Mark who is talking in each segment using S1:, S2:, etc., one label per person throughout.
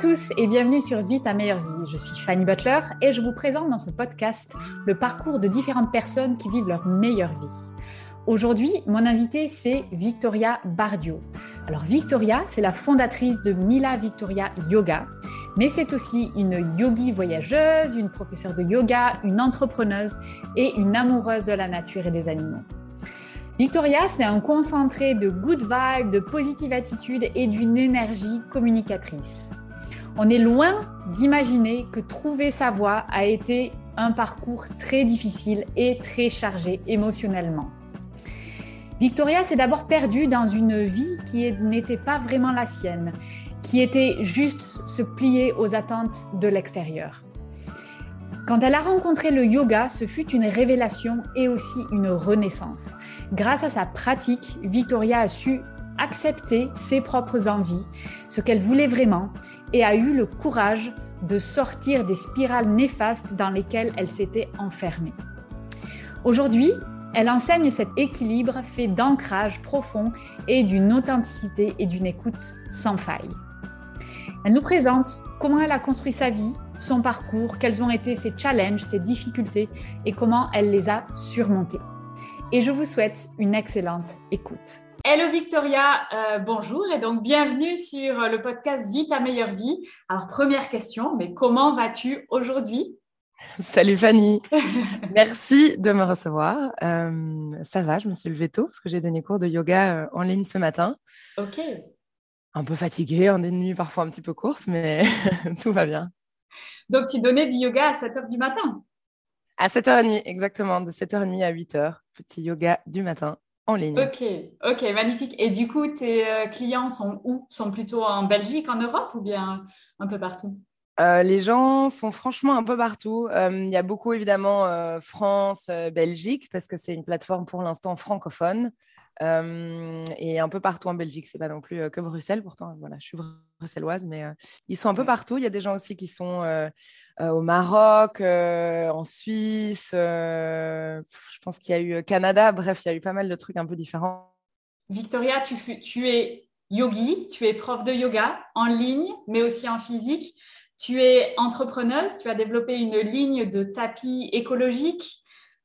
S1: tous et bienvenue sur Vie ta meilleure vie. Je suis Fanny Butler et je vous présente dans ce podcast le parcours de différentes personnes qui vivent leur meilleure vie. Aujourd'hui, mon invité c'est Victoria Bardio. Alors Victoria, c'est la fondatrice de Mila Victoria Yoga, mais c'est aussi une yogi voyageuse, une professeure de yoga, une entrepreneuse et une amoureuse de la nature et des animaux. Victoria, c'est un concentré de good vibes, de positive attitude et d'une énergie communicatrice. On est loin d'imaginer que trouver sa voie a été un parcours très difficile et très chargé émotionnellement. Victoria s'est d'abord perdue dans une vie qui n'était pas vraiment la sienne, qui était juste se plier aux attentes de l'extérieur. Quand elle a rencontré le yoga, ce fut une révélation et aussi une renaissance. Grâce à sa pratique, Victoria a su accepter ses propres envies, ce qu'elle voulait vraiment, et a eu le courage de sortir des spirales néfastes dans lesquelles elle s'était enfermée. Aujourd'hui, elle enseigne cet équilibre fait d'ancrage profond et d'une authenticité et d'une écoute sans faille. Elle nous présente comment elle a construit sa vie, son parcours, quels ont été ses challenges, ses difficultés et comment elle les a surmontés. Et je vous souhaite une excellente écoute. Hello Victoria, euh, bonjour et donc bienvenue sur le podcast Vie ta meilleure vie. Alors première question, mais comment vas-tu aujourd'hui?
S2: Salut Fanny, merci de me recevoir. Euh, ça va, je me suis levée tôt parce que j'ai donné cours de yoga euh, en ligne ce matin.
S1: Ok.
S2: Un peu fatiguée, en des nuits parfois un petit peu courtes, mais tout va bien.
S1: Donc tu donnais du yoga à 7h du matin?
S2: À 7h30, exactement, de 7h30 à 8h, petit yoga du matin en ligne.
S1: Ok, ok, magnifique. Et du coup, tes euh, clients sont où? Sont plutôt en Belgique, en Europe ou bien un peu partout?
S2: Euh, les gens sont franchement un peu partout. Euh, il y a beaucoup évidemment France, Belgique, parce que c'est une plateforme pour l'instant francophone. et un peu partout en Belgique, c'est pas non plus que Bruxelles. Pourtant, voilà, je suis bruxelloise, mais ils sont un peu partout. Il y a des gens aussi qui sont au Maroc, en Suisse. je pense qu'il y a eu Canada. Bref, il y a eu pas mal de trucs un peu différents.
S1: Victoria, tu, tu es yogi, tu es prof de yoga en ligne, mais aussi en physique. Tu es entrepreneuse, tu as développé une ligne de tapis écologique.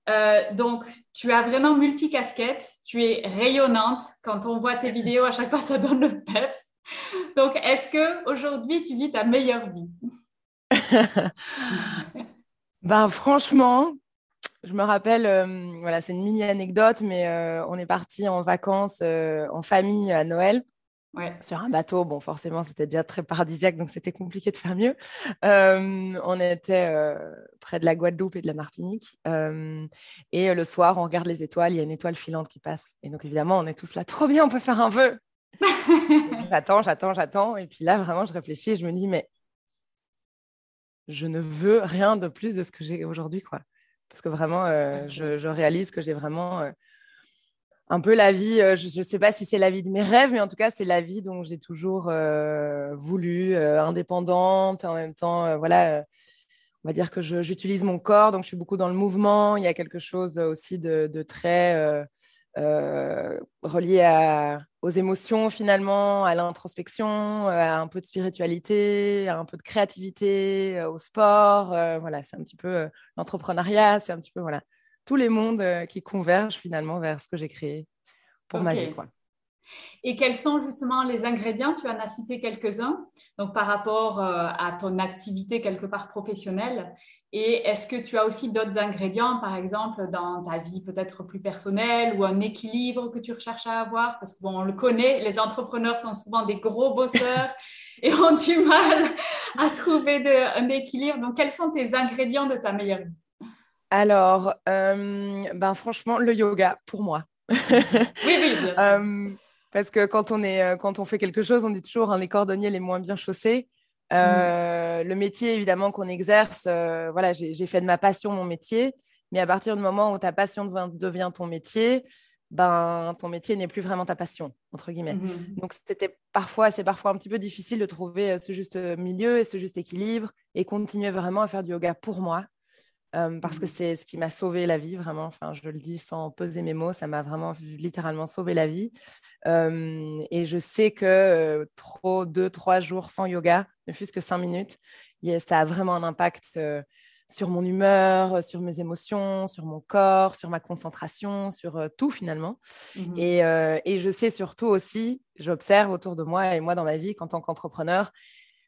S1: Euh, donc, tu as vraiment multicasquette, tu es rayonnante. Quand on voit tes vidéos, à chaque fois, ça donne le peps. Donc, est-ce que aujourd'hui tu vis ta meilleure vie?
S2: Ben, franchement, je me rappelle, euh, voilà, c'est une mini anecdote, mais euh, on est parti en vacances en famille à Noël sur un bateau. Bon, forcément, c'était déjà très paradisiaque, donc c'était compliqué de faire mieux. Euh, on était euh, près de la Guadeloupe et de la Martinique. Euh, et le soir, on regarde les étoiles, il y a une étoile filante qui passe. Et donc, évidemment, on est tous là, trop bien, on peut faire un vœu. J'attends, j'attends, j'attends. Et puis là, vraiment, je réfléchis et je me dis, mais je ne veux rien de plus de ce que j'ai aujourd'hui, quoi. Parce que vraiment, je, je, réalise que j'ai vraiment un peu la vie, euh, je ne sais pas si c'est la vie de mes rêves, mais en tout cas, c'est la vie dont j'ai toujours euh, voulu, euh, indépendante, en même temps, voilà, on va dire que j'utilise mon corps, donc je suis beaucoup dans le mouvement. Il y a quelque chose aussi de, très relié aux émotions finalement, à l'introspection, à un peu de spiritualité, à un peu de créativité, au sport. voilà, c'est un petit peu l'entrepreneuriat, c'est un petit peu voilà tous les mondes euh, qui convergent finalement vers ce que j'ai créé pour ma vie.
S1: Et quels sont justement les ingrédients? Tu en as cité quelques-uns, donc par rapport euh, à ton activité quelque part professionnelle. Et est-ce que tu as aussi d'autres ingrédients, par exemple, dans ta vie peut-être plus personnelle ou un équilibre que tu recherches à avoir? Parce qu'on le connaît, les entrepreneurs sont souvent des gros bosseurs et ont du mal à trouver un équilibre. Donc, quels sont tes ingrédients de ta meilleure vie?
S2: Alors, euh, ben franchement, le yoga pour moi.
S1: oui, oui, bien sûr. Euh,
S2: parce que quand on, est, euh, quand on fait quelque chose, on dit toujours hein, les cordonniers les moins bien chaussés. Mm. Le métier, évidemment, qu'on exerce, voilà, j'ai fait de ma passion mon métier. Mais à partir du moment où ta passion devient, ton métier, ben, ton métier n'est plus vraiment ta passion, entre guillemets. Mm-hmm. Donc, c'était parfois, c'est parfois un petit peu difficile de trouver ce juste milieu et ce juste équilibre et continuer vraiment à faire du yoga pour moi parce que mmh. c'est ce qui m'a sauvé la vie, vraiment. Enfin, je le dis sans peser mes mots, ça m'a vraiment littéralement sauvé la vie. et je sais que trop, deux, trois jours sans yoga, ne fût-ce que cinq minutes, ça a vraiment un impact sur mon humeur, sur mes émotions, sur mon corps, sur ma concentration, sur tout finalement. Mmh et, et, je sais surtout aussi, j'observe autour de moi et moi dans ma vie qu'en tant qu'entrepreneur,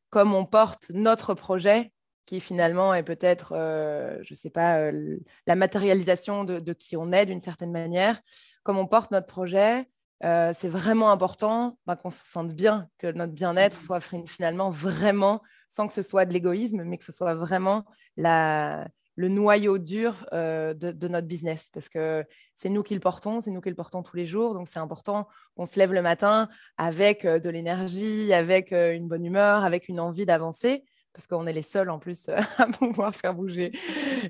S2: comme on porte notre projet, qui finalement est peut-être, je ne sais pas, la matérialisation de, de, qui on est d'une certaine manière, comme on porte notre projet, c'est vraiment important bah, qu'on se sente bien, que notre bien-être mmh. soit finalement vraiment, sans que ce soit de l'égoïsme, mais que ce soit vraiment la, le noyau dur de, notre business, parce que c'est nous qui le portons, c'est nous qui le portons tous les jours, donc c'est important qu'on se lève le matin avec de l'énergie, avec une bonne humeur, avec une envie d'avancer, parce qu'on est les seuls en plus à pouvoir faire bouger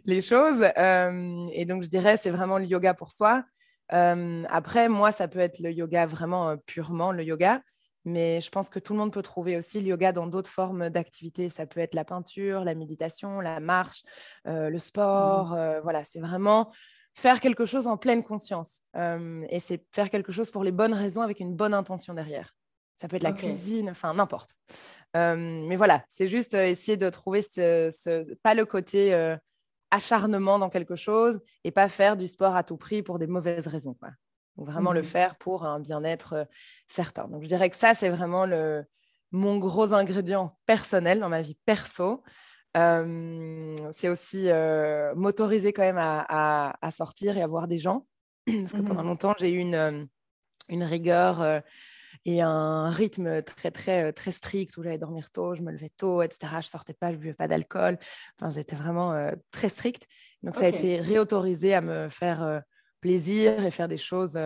S2: les choses. et donc je dirais, c'est vraiment le yoga pour soi après, moi, ça peut être le yoga vraiment purement le yoga, mais je pense que tout le monde peut trouver aussi le yoga dans d'autres formes d'activité. Ça peut être la peinture, la méditation, la marche, le mmh sport. voilà, c'est vraiment faire quelque chose en pleine conscience. et c'est faire quelque chose pour les bonnes raisons avec une bonne intention derrière. Ça peut être la cuisine, enfin n'importe. mais voilà, c'est juste essayer de trouver ce, pas le côté acharnement dans quelque chose et pas faire du sport à tout prix pour des mauvaises raisons. Quoi. vraiment le mmh faire pour un bien-être euh, certain. Donc je dirais que ça, c'est vraiment le, mon gros ingrédient personnel dans ma vie perso. c'est aussi euh, m'autoriser quand même à, sortir et à voir des gens. Parce que pendant mmh longtemps, j'ai eu une, une rigueur et un rythme très, très, très strict où j'allais dormir tôt, je me levais tôt, etc. Je sortais pas, je buvais pas d'alcool. Enfin, j'étais vraiment très stricte. Donc, ça a été réautorisé à me faire plaisir et faire des choses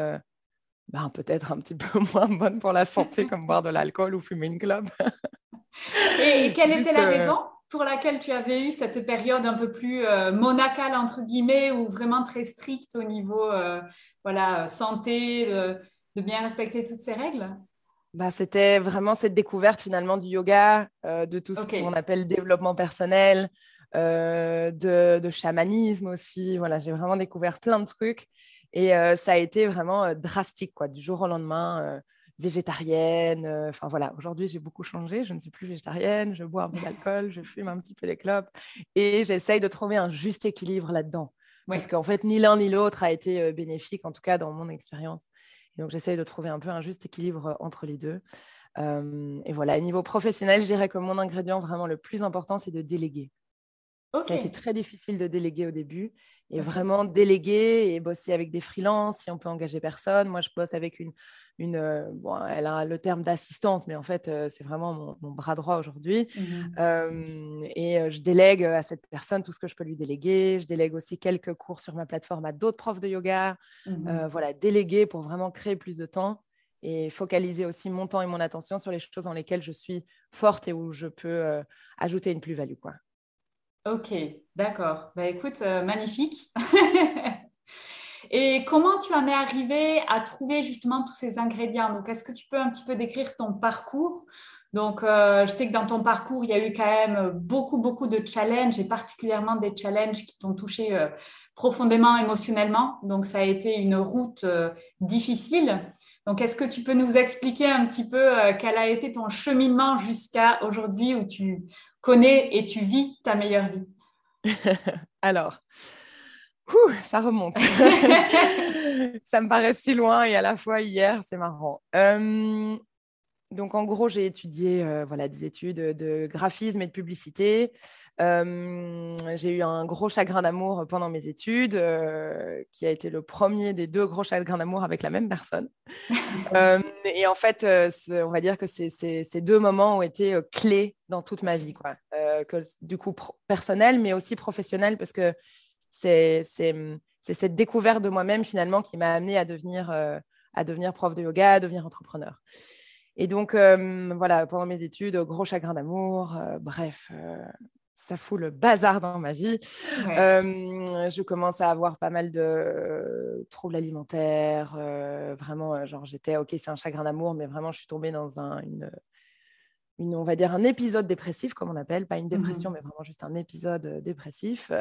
S2: ben, peut-être un petit peu moins bonnes pour la santé, comme boire de l'alcool ou fumer une clope.
S1: et, quelle était la raison pour laquelle tu avais eu cette période un peu plus monacale, entre guillemets, ou vraiment très stricte au niveau voilà, santé, de bien respecter toutes ces règles?
S2: Bah, C'était vraiment cette découverte finalement du yoga, euh, de tout ce qu'on appelle développement personnel, euh, de, chamanisme aussi. Voilà, j'ai vraiment découvert plein de trucs. Et euh, ça a été vraiment drastique, quoi, du jour au lendemain. végétarienne, enfin voilà, aujourd'hui j'ai beaucoup changé, je ne suis plus végétarienne, je bois un peu d'alcool, je fume un petit peu des clopes. Et j'essaye de trouver un juste équilibre là-dedans. Parce qu'en fait, ni l'un ni l'autre a été bénéfique, en tout cas dans mon expérience donc, j'essaye de trouver un peu un juste équilibre euh, entre les deux. et voilà, au niveau professionnel, je dirais que mon ingrédient vraiment le plus important, c'est de déléguer. Ça a été très difficile de déléguer au début. Et vraiment déléguer et bosser avec des freelances, si on peut engager personne. Moi, je bosse avec une, une euh, bon, elle a le terme d'assistante, mais en fait, euh, c'est vraiment mon, bras droit aujourd'hui. Mmh et je délègue à cette personne tout ce que je peux lui déléguer. Je délègue aussi quelques cours sur ma plateforme à d'autres profs de yoga. Mmh voilà, déléguer pour vraiment créer plus de temps et focaliser aussi mon temps et mon attention sur les choses dans lesquelles je suis forte et où je peux ajouter une plus-value. Quoi.
S1: Ok, d'accord. Bah, écoute, euh, magnifique. Et comment tu en es arrivé à trouver justement tous ces ingrédients? Donc, est-ce que tu peux un petit peu décrire ton parcours? Donc, euh, je sais que dans ton parcours, il y a eu quand même beaucoup, beaucoup de challenges et particulièrement des challenges qui t'ont touché euh, profondément émotionnellement. Donc, ça a été une route difficile. Donc, est-ce que tu peux nous expliquer un petit peu quel a été ton cheminement jusqu'à aujourd'hui où tu, connais et tu vis ta meilleure vie?
S2: Alors, ça remonte. ça me paraît si loin et à la fois hier, c'est marrant. Euh, donc, en gros, j'ai étudié euh, voilà, des études de graphisme et de publicité. Euh, j'ai eu un gros chagrin d'amour pendant mes études, qui a été le premier des deux gros chagrins d'amour avec la même personne. et en fait, on va dire que ces deux moments ont été clés dans toute ma vie, quoi. Que, du coup, personnel, mais aussi professionnel, parce que c'est cette découverte de moi-même, finalement, qui m'a amené à devenir, à devenir prof de yoga, à devenir entrepreneur. Et donc, euh, voilà, pendant mes études, gros chagrin d'amour, euh, bref, euh, ça fout le bazar dans ma vie. je commence à avoir pas mal de troubles alimentaires. vraiment, genre, j'étais, ok, c'est un chagrin d'amour, mais vraiment, je suis tombée dans un, une, une, on va dire un épisode dépressif, comme on appelle, pas une mmh dépression, mais vraiment juste un épisode dépressif.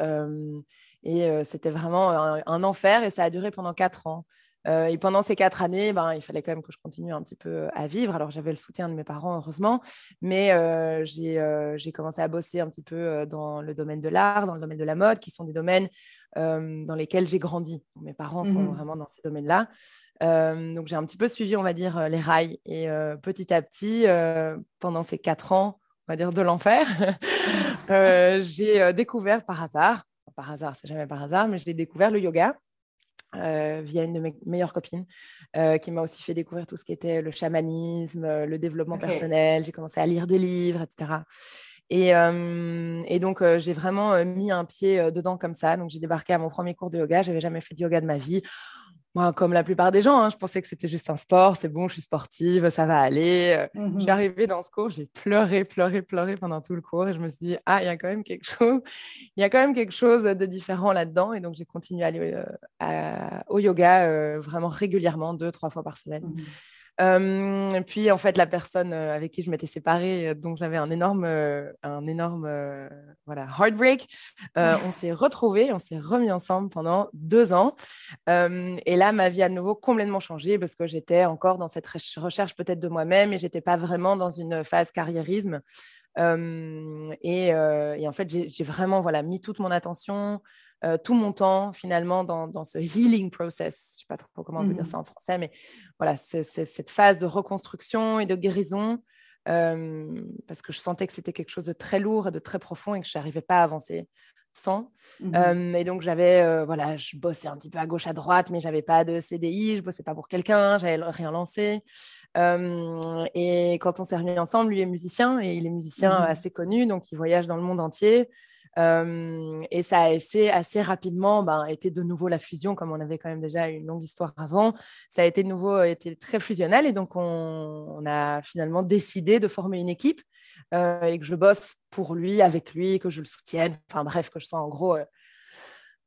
S2: et c'était vraiment un, enfer et ça a duré pendant quatre ans. et pendant ces quatre années, ben, il fallait quand même que je continue un petit peu à vivre. Alors j'avais le soutien de mes parents, heureusement, mais j'ai commencé à bosser un petit peu dans le domaine de l'art, dans le domaine de la mode, qui sont des domaines dans lesquels j'ai grandi. Mes parents sont mmh vraiment dans ces domaines-là. Donc j'ai un petit peu suivi, on va dire, les rails. Et petit à petit, pendant ces quatre ans, on va dire, de l'enfer, j'ai découvert par hasard, par hasard, c'est jamais par hasard, mais j'ai découvert le yoga. via une de mes meilleures copines qui m'a aussi fait découvrir tout ce qui était le chamanisme, le développement personnel. J'ai commencé à lire des livres, etc. Et, et donc, j'ai vraiment mis un pied dedans comme ça. Donc, j'ai débarqué à mon premier cours de yoga. Je n'avais jamais fait de yoga de ma vie. Moi, comme la plupart des gens, hein, je pensais que c'était juste un sport. C'est bon, je suis sportive, ça va aller. Mmh je suis arrivée dans ce cours, j'ai pleuré, pleuré, pleuré pendant tout le cours. Et je me suis dit, ah, il y a quand même quelque chose. Il y a quand même quelque chose de différent là-dedans. Et donc, j'ai continué à aller au yoga vraiment régulièrement, deux, trois fois par semaine. Mmh euh, puis en fait, la personne euh, avec qui je m'étais séparée, euh, donc j'avais un énorme, un énorme voilà, heartbreak. on s'est retrouvés, on s'est remis ensemble pendant deux ans. et là, ma vie a de nouveau complètement changé parce que j'étais encore dans cette recherche peut-être de moi-même et j'étais pas vraiment dans une phase carriérisme. Et, et, en fait, j'ai vraiment voilà, mis toute mon attention euh, tout mon temps finalement dans, ce healing process. Je ne sais pas trop comment on peut dire mmh ça en français, mais voilà, c'est cette phase de reconstruction et de guérison parce que je sentais que c'était quelque chose de très lourd et de très profond et que je n'arrivais pas à avancer sans. Mmh euh, et donc j'avais, voilà, je bossais un petit peu à gauche, à droite, mais j'avais pas de CDI, je bossais pas pour quelqu'un, j'avais rien lancé. et quand on s'est remis ensemble, lui est musicien et il est musicien mmh assez connu, donc il voyage dans le monde entier et ça a assez, assez rapidement ben, été de nouveau la fusion, comme on avait quand même déjà une longue histoire avant. Ça a été de nouveau été très fusionnel et donc on, a finalement décidé de former une équipe et que je bosse pour lui, avec lui, que je le soutienne. Enfin bref, que je sois en gros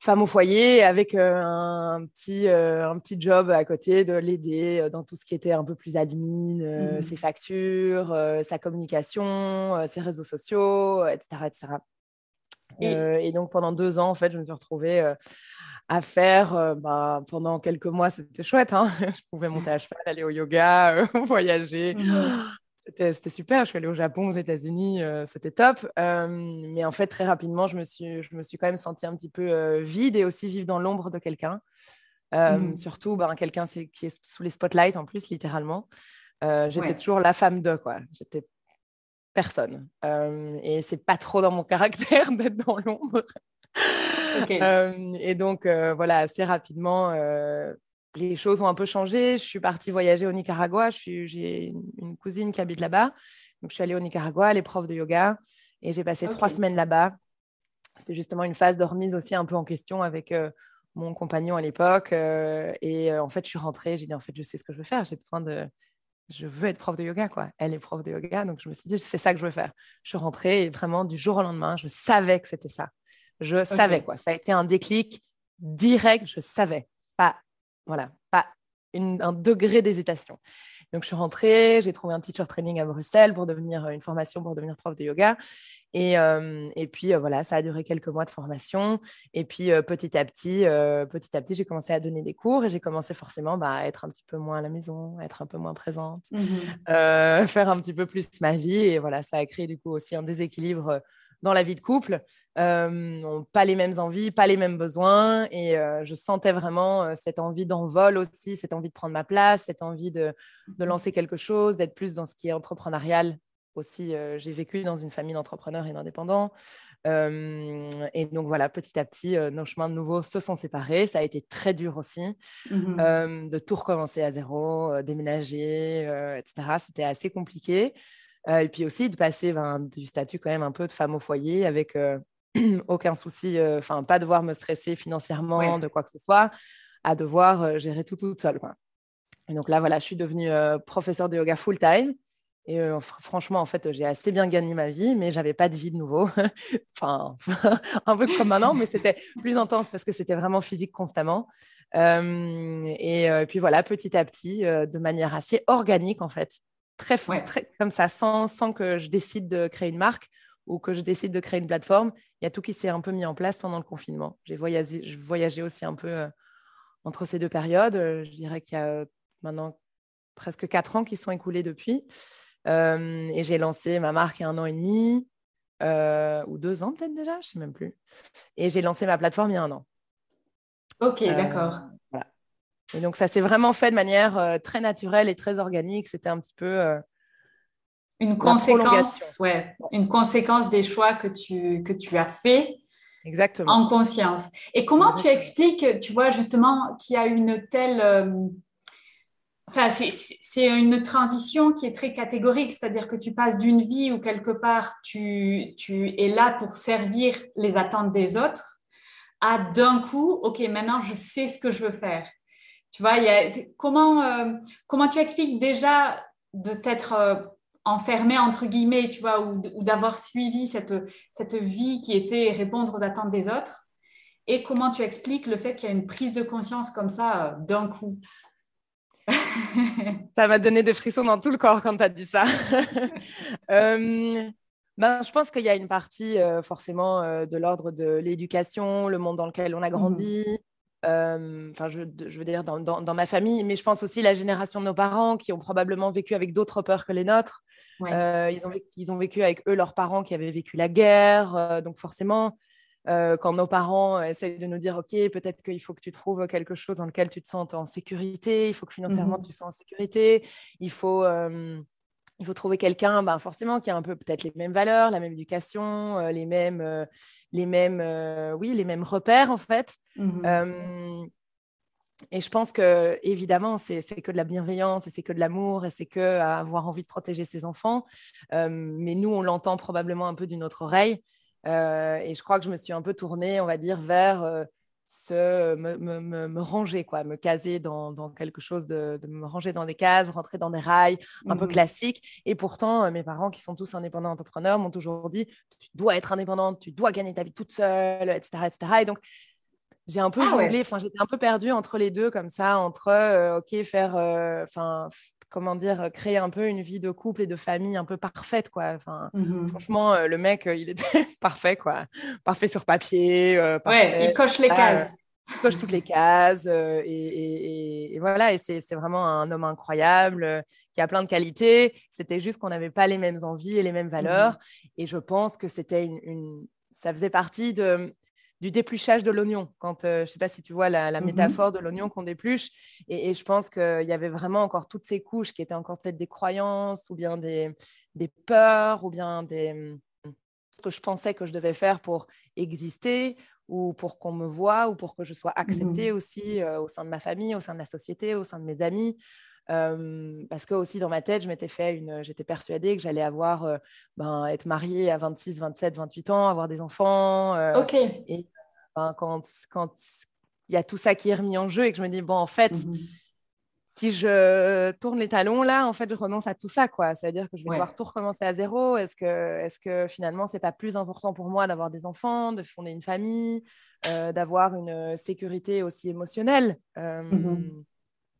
S2: femme au foyer avec un, petit, un petit job à côté, de l'aider dans tout ce qui était un peu plus admin, mmh ses factures, sa communication, ses réseaux sociaux, etc. etc. Euh, et... donc pendant deux ans, en fait, je me suis retrouvée euh, à faire, euh, bah, pendant quelques mois, c'était chouette. Hein je pouvais monter à cheval, aller au yoga, voyager. Mmh c'était super. Je suis allée au Japon, aux États-Unis, c'était top. mais en fait, très rapidement, je me, suis, je me suis quand même sentie un petit peu vide et aussi vivre dans l'ombre de quelqu'un. Mmh surtout ben, quelqu'un qui est sous les spotlights en plus, littéralement. J'étais toujours la femme de, quoi. J'étais personne. Euh, et c'est pas trop dans mon caractère d'être dans l'ombre. Euh, et donc, euh, voilà, assez rapidement, les choses ont un peu changé. Je suis partie voyager au Nicaragua. J'ai une cousine qui habite là-bas. Donc, je suis allée au Nicaragua, les profs de yoga, et j'ai passé trois semaines là-bas. C'était justement une phase de remise aussi un peu en question avec mon compagnon à l'époque. et en fait, je suis rentrée. J'ai dit, en fait, je sais ce que je veux faire. J'ai besoin de je veux être prof de yoga, quoi. Elle est prof de yoga, donc je me suis dit, c'est ça que je veux faire. Je suis rentrée et vraiment, du jour au lendemain, je savais que c'était ça. Je savais, quoi. Ça a été un déclic direct, je savais. Pas, voilà, pas un degré d'hésitation. Donc, je suis rentrée, j'ai trouvé un teacher training à Bruxelles pour devenir une formation pour devenir prof de yoga. Et, euh, et puis, euh, voilà, ça a duré quelques mois de formation. Et puis, euh, petit à petit, petit à petit, j'ai commencé à donner des cours et j'ai commencé forcément bah, à être un petit peu moins à la maison, à être un peu moins présente, mmh faire un petit peu plus ma vie. Et voilà, ça a créé du coup aussi un déséquilibre dans la vie de couple, euh, pas les mêmes envies, pas les mêmes besoins. Et euh, je sentais vraiment euh, cette envie d'envol aussi, cette envie de prendre ma place, cette envie de, de lancer quelque chose, d'être plus dans ce qui est entrepreneurial aussi. j'ai vécu dans une famille d'entrepreneurs et d'indépendants. et donc voilà, petit à petit, nos chemins de nouveau se sont séparés. Ça a été très dur aussi mmh de tout recommencer à zéro, déménager, etc. C'était assez compliqué. Euh, et puis aussi de passer ben, du statut quand même un peu de femme au foyer avec euh, aucun souci, euh, enfin pas devoir me stresser financièrement de quoi que ce soit, à devoir gérer tout toute seule. Quoi. Et donc là, voilà, je suis devenue professeure de yoga full-time. Et franchement, en fait, j'ai assez bien gagné ma vie, mais j'avais pas de vie de nouveau. enfin, un peu comme maintenant, mais c'était plus intense parce que c'était vraiment physique constamment. et, puis voilà, petit à petit, de manière assez organique, en fait, très, très comme ça, sans, sans que je décide de créer une marque ou que je décide de créer une plateforme. Il y a tout qui s'est un peu mis en place pendant le confinement. J'ai voyagé, voyagé aussi un peu euh, entre ces deux périodes. Euh, je dirais qu'il y a euh, maintenant presque quatre ans qui sont écoulés depuis. et j'ai lancé ma marque il y a un an et demi, ou deux ans peut-être déjà, je ne sais même plus. Et j'ai lancé ma plateforme il y a un an.
S1: Ok, d'accord.
S2: Et donc, ça s'est vraiment fait de manière très naturelle et très organique. C'était un petit peu
S1: une conséquence, ouais, une conséquence des choix que tu, que tu as fait
S2: Exactement.
S1: en conscience. Et comment tu expliques, tu vois, justement, qu'il y a une telle... Euh, enfin, c'est une transition qui est très catégorique, c'est-à-dire que tu passes d'une vie où quelque part tu, tu es là pour servir les attentes des autres à d'un coup, OK, maintenant je sais ce que je veux faire. Tu vois, il y a, comment, euh, comment tu expliques déjà de t'être euh, enfermé entre guillemets, tu vois, ou, d'avoir suivi cette, cette vie qui était répondre aux attentes des autres? Et comment tu expliques le fait qu'il y a une prise de conscience comme ça euh, d'un coup?
S2: Ça m'a donné des frissons dans tout le corps quand tu as dit ça. Ben, je pense qu'il y a une partie euh, forcément de l'ordre de l'éducation, le monde dans lequel on a grandi, mmh enfin, je, veux dire, dans, ma famille, mais je pense aussi la génération de nos parents qui ont probablement vécu avec d'autres peurs que les nôtres. Euh, ils, ont vécu, ils, ont vécu, avec eux leurs parents qui avaient vécu la guerre. Euh, donc forcément, euh, quand nos parents essayent de nous dire, OK, peut-être qu'il faut que tu trouves quelque chose dans lequel tu te sens en sécurité, il faut que financièrement mmh tu te sens en sécurité, il faut, il faut trouver quelqu'un ben, forcément qui a un peu peut-être les mêmes valeurs, la même éducation, les mêmes, les mêmes, oui, les mêmes repères en fait. Mmh et je pense que, évidemment, c'est que de la bienveillance et c'est que de l'amour et c'est que avoir envie de protéger ses enfants. Euh, mais nous, on l'entend probablement un peu d'une autre oreille. Euh, et je crois que je me suis un peu tournée, on va dire, vers euh, ce, me, me, me, ranger, quoi, me caser dans, dans quelque chose, de, de, me ranger dans des cases, rentrer dans des rails un peu mmh classiques. Et pourtant, mes parents, qui sont tous indépendants entrepreneurs, m'ont toujours dit, tu dois être indépendante, tu dois gagner ta vie toute seule, etc. etc. Et donc, j'ai un peu ah jonglé, j'étais un peu perdue entre les deux, comme ça, entre, euh, OK, faire, euh, comment dire, créer un peu une vie de couple et de famille un peu parfaite, quoi. Enfin, mmh franchement, euh, le mec, il était parfait, quoi. Parfait sur papier.
S1: ouais, il coche les cases.
S2: il coche toutes les cases. Et, voilà, et c'est vraiment un homme incroyable qui a plein de qualités. C'était juste qu'on n'avait pas les mêmes envies et les mêmes mmh valeurs. Et je pense que c'était une, ça faisait partie de du dépluchage de l'oignon. Quand, euh, je ne sais pas si tu vois la, mmh métaphore de l'oignon qu'on dépluche. Et, je pense qu'il y avait vraiment encore toutes ces couches qui étaient encore peut-être des croyances ou bien des, des peurs ou bien des ce que je pensais que je devais faire pour exister ou pour qu'on me voie ou pour que je sois mmh acceptée aussi euh, au sein de ma famille, au sein de la société, au sein de mes amis. Euh, parce que aussi dans ma tête, je m'étais fait une, j'étais persuadée que j'allais avoir, ben, être mariée à 26, 27, 28 ans, avoir des enfants.
S1: ok.
S2: Et quand quand il y a tout ça qui est remis en jeu et que je me dis bon en fait mmh si je tourne les talons là en fait je renonce à tout ça quoi. C'est à dire que je vais devoir tout recommencer à zéro. Est-ce que est-ce que finalement c'est pas plus important pour moi d'avoir des enfants de fonder une famille euh, d'avoir une sécurité aussi émotionnelle? Euh, mmh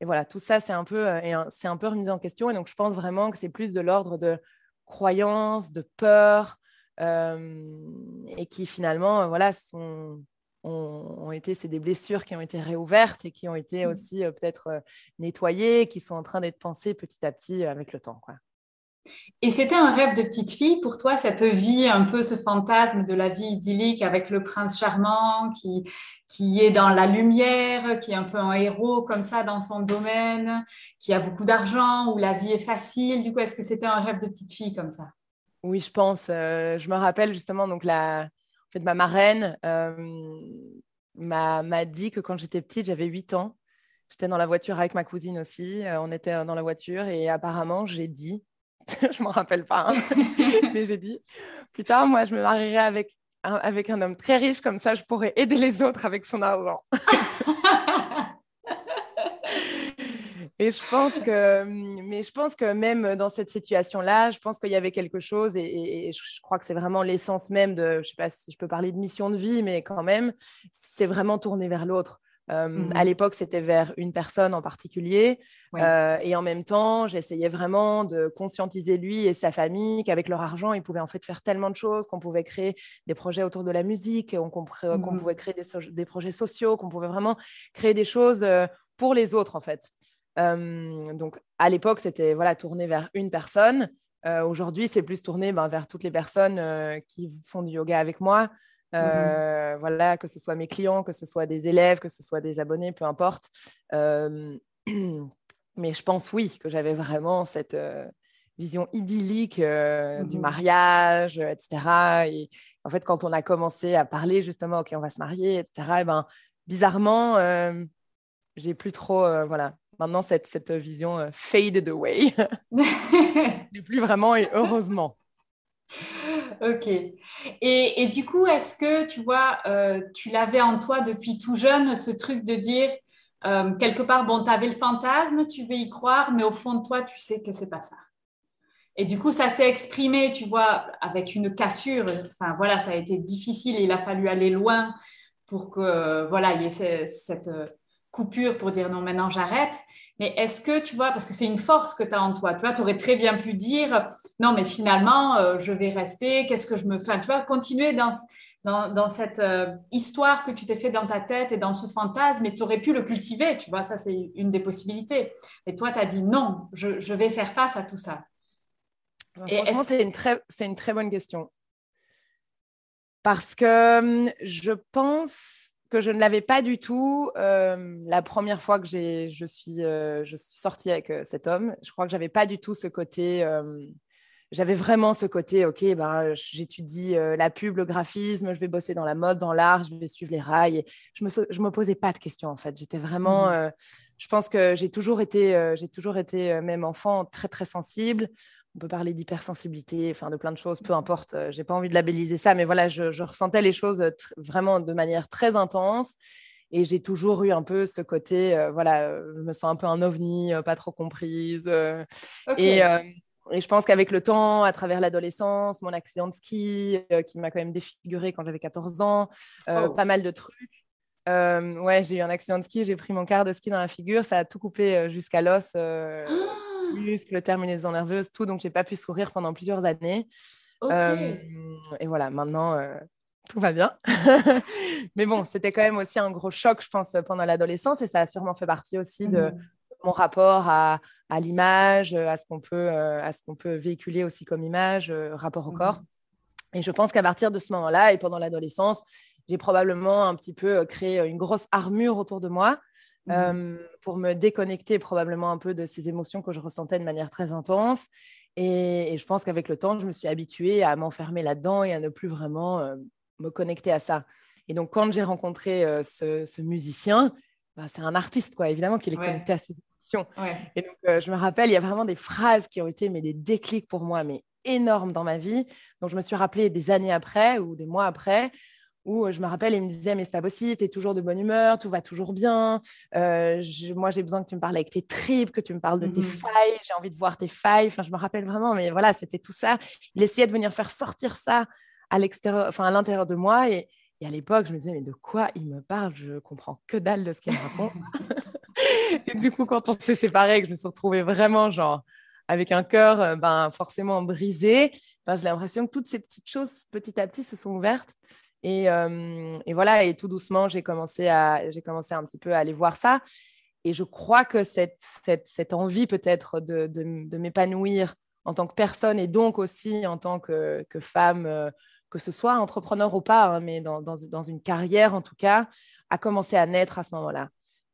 S2: et voilà tout ça c'est un peu euh, c'est un peu remis en question et donc je pense vraiment que c'est plus de l'ordre de croyances de peur et qui finalement voilà sont ont, été, c'est des blessures qui ont été réouvertes et qui ont été mmh. aussi euh, peut-être euh, nettoyées, qui sont en train d'être pensées petit à petit euh, avec le temps. Quoi.
S1: Et c'était un rêve de petite fille pour toi, cette vie, un peu ce fantasme de la vie idyllique avec le prince charmant qui, qui est dans la lumière, qui est un peu un héros comme ça dans son domaine, qui a beaucoup d'argent, où la vie est facile. Du coup, est-ce que c'était un rêve de petite fille comme ça?
S2: Oui, je pense. je me rappelle justement donc la, fait, ma marraine euh, m'a dit que quand j'étais petite, j'avais 8 ans. J'étais dans la voiture avec ma cousine aussi. Euh, on était dans la voiture et apparemment, j'ai dit, je ne m'en rappelle pas, hein, mais j'ai dit, plus tard, moi, je me marierai avec un, avec un homme très riche, comme ça, je pourrais aider les autres avec son argent. Et je pense que, mais je pense que même dans cette situation-là, je pense qu'il y avait quelque chose, et, je crois que c'est vraiment l'essence même de, je sais pas si je peux parler de mission de vie, mais quand même, c'est vraiment tourner vers l'autre. À mmh l'époque, c'était vers une personne en particulier. et en même temps, j'essayais vraiment de conscientiser lui et sa famille qu'avec leur argent, ils pouvaient en fait faire tellement de choses, qu'on pouvait créer des projets autour de la musique, qu'on mmh pouvait créer des, projets sociaux, qu'on pouvait vraiment créer des choses pour les autres, en fait. donc, à l'époque, c'était voilà, tourné vers une personne. Aujourd'hui, c'est plus tourné ben, vers toutes les personnes qui font du yoga avec moi. Mmh euh, voilà, que ce soit mes clients, que ce soit des élèves, que ce soit des abonnés, peu importe. mais je pense, oui, que j'avais vraiment cette euh, vision idyllique euh, du mmh mariage, etc. Et en fait, quand on a commencé à parler justement, OK, on va se marier, etc., et ben, bizarrement, j'ai plus trop, voilà, maintenant cette, cette vision faded away. n'est plus vraiment, et heureusement.
S1: Ok. Et, du coup, est-ce que tu vois, euh, tu l'avais en toi depuis tout jeune, ce truc de dire euh, quelque part, bon, tu avais le fantasme, tu veux y croire, mais au fond de toi, tu sais que c'est pas ça. Et du coup, ça s'est exprimé, tu vois, avec une cassure. Enfin, voilà, ça a été difficile il a fallu aller loin pour que, voilà, il y ait cette coupure pour dire non, maintenant j'arrête. Mais est-ce que, tu vois, parce que c'est une force que tu as en toi, tu vois, tu aurais très bien pu dire, non, mais finalement, euh, je vais rester, qu'est-ce que je me fais, tu vois, continuer dans, dans, cette euh, histoire que tu t'es fait dans ta tête et dans ce fantasme, et tu aurais pu le cultiver, tu vois, ça c'est une des possibilités. Et toi, tu as dit, non, je, je, vais faire face à tout ça.
S2: Et c'est une, très, une très bonne question. Parce que hum, je pense que je ne l'avais pas du tout euh, la première fois que je, suis, euh, je suis sortie avec euh, cet homme. Je crois que j'avais pas du tout ce côté. j'avais vraiment ce côté, ok, ben, j'étudie la pub, le graphisme, je vais bosser dans la mode, dans l'art, je vais suivre les rails. je ne me, posais pas de questions en fait. J'étais vraiment, mmh je pense que j'ai toujours été, j'ai toujours été même enfant très très sensible on peut parler d'hypersensibilité, enfin de plein de choses, peu importe. Euh, j'ai pas envie de labelliser ça, mais voilà, je, ressentais les choses vraiment de manière très intense. Et j'ai toujours eu un peu ce côté, euh, voilà, euh, je me sens un peu un ovni, pas trop comprise. Et, et, je pense qu'avec le temps, à travers l'adolescence, mon accident de ski, qui m'a quand même défiguré quand j'avais 14 ans, oh. pas mal de trucs. ouais, j'ai eu un accident de ski, j'ai pris mon quart de ski dans la figure, ça a tout coupé jusqu'à l'os. Muscles, terminaison nerveuse, tout. Donc, j'ai pas pu sourire pendant plusieurs années. Euh, et voilà, maintenant, euh, tout va bien. Mais bon, c'était quand même aussi un gros choc, je pense, pendant l'adolescence. Et ça a sûrement fait partie aussi de mhm. mon rapport à, à l'image, à ce qu'on peut, euh, à ce qu'on peut véhiculer aussi comme image, rapport au mhm. corps. Et je pense qu'à partir de ce moment-là et pendant l'adolescence, j'ai probablement un petit peu créé une grosse armure autour de moi Mmh. Euh, pour me déconnecter probablement un peu de ces émotions que je ressentais de manière très intense. Et, je pense qu'avec le temps, je me suis habituée à m'enfermer là-dedans et à ne plus vraiment euh, me connecter à ça. Et donc, quand j'ai rencontré euh, ce, musicien, bah, c'est un artiste, quoi, évidemment, qu'il est connecté à ses émotions. Et donc, je me rappelle, il y a vraiment des phrases qui ont été mais des déclics pour moi, mais énormes dans ma vie. Donc, je me suis rappelé des années après ou des mois après où euh, je me rappelle, il me disait, mais c'est pas possible, tu es toujours de bonne humeur, tout va toujours bien. Euh, moi, j'ai besoin que tu me parles avec tes tripes, que tu me parles de tes mmh failles, j'ai envie de voir tes failles. Enfin, je me rappelle vraiment, mais voilà, c'était tout ça. Il essayait de venir faire sortir ça à l'extérieur, enfin, à l'intérieur de moi. Et, à l'époque, je me disais, mais de quoi il me parle? Je comprends que dalle de ce qu'il me raconte. et du coup, quand on s'est séparés, que je me suis retrouvée vraiment, genre, avec un cœur euh, ben, forcément brisé, ben, j'ai l'impression que toutes ces petites choses, petit à petit, se sont ouvertes. Euh, et, voilà, et tout doucement, j'ai commencé, à, j'ai commencé un petit peu à aller voir ça. Et je crois que cette, cette, envie peut-être de, de, m'épanouir en tant que personne et donc aussi en tant que, que femme, euh, que ce soit entrepreneur ou pas, hein, mais dans, dans, dans, une carrière en tout cas, a commencé à naître à ce moment-là.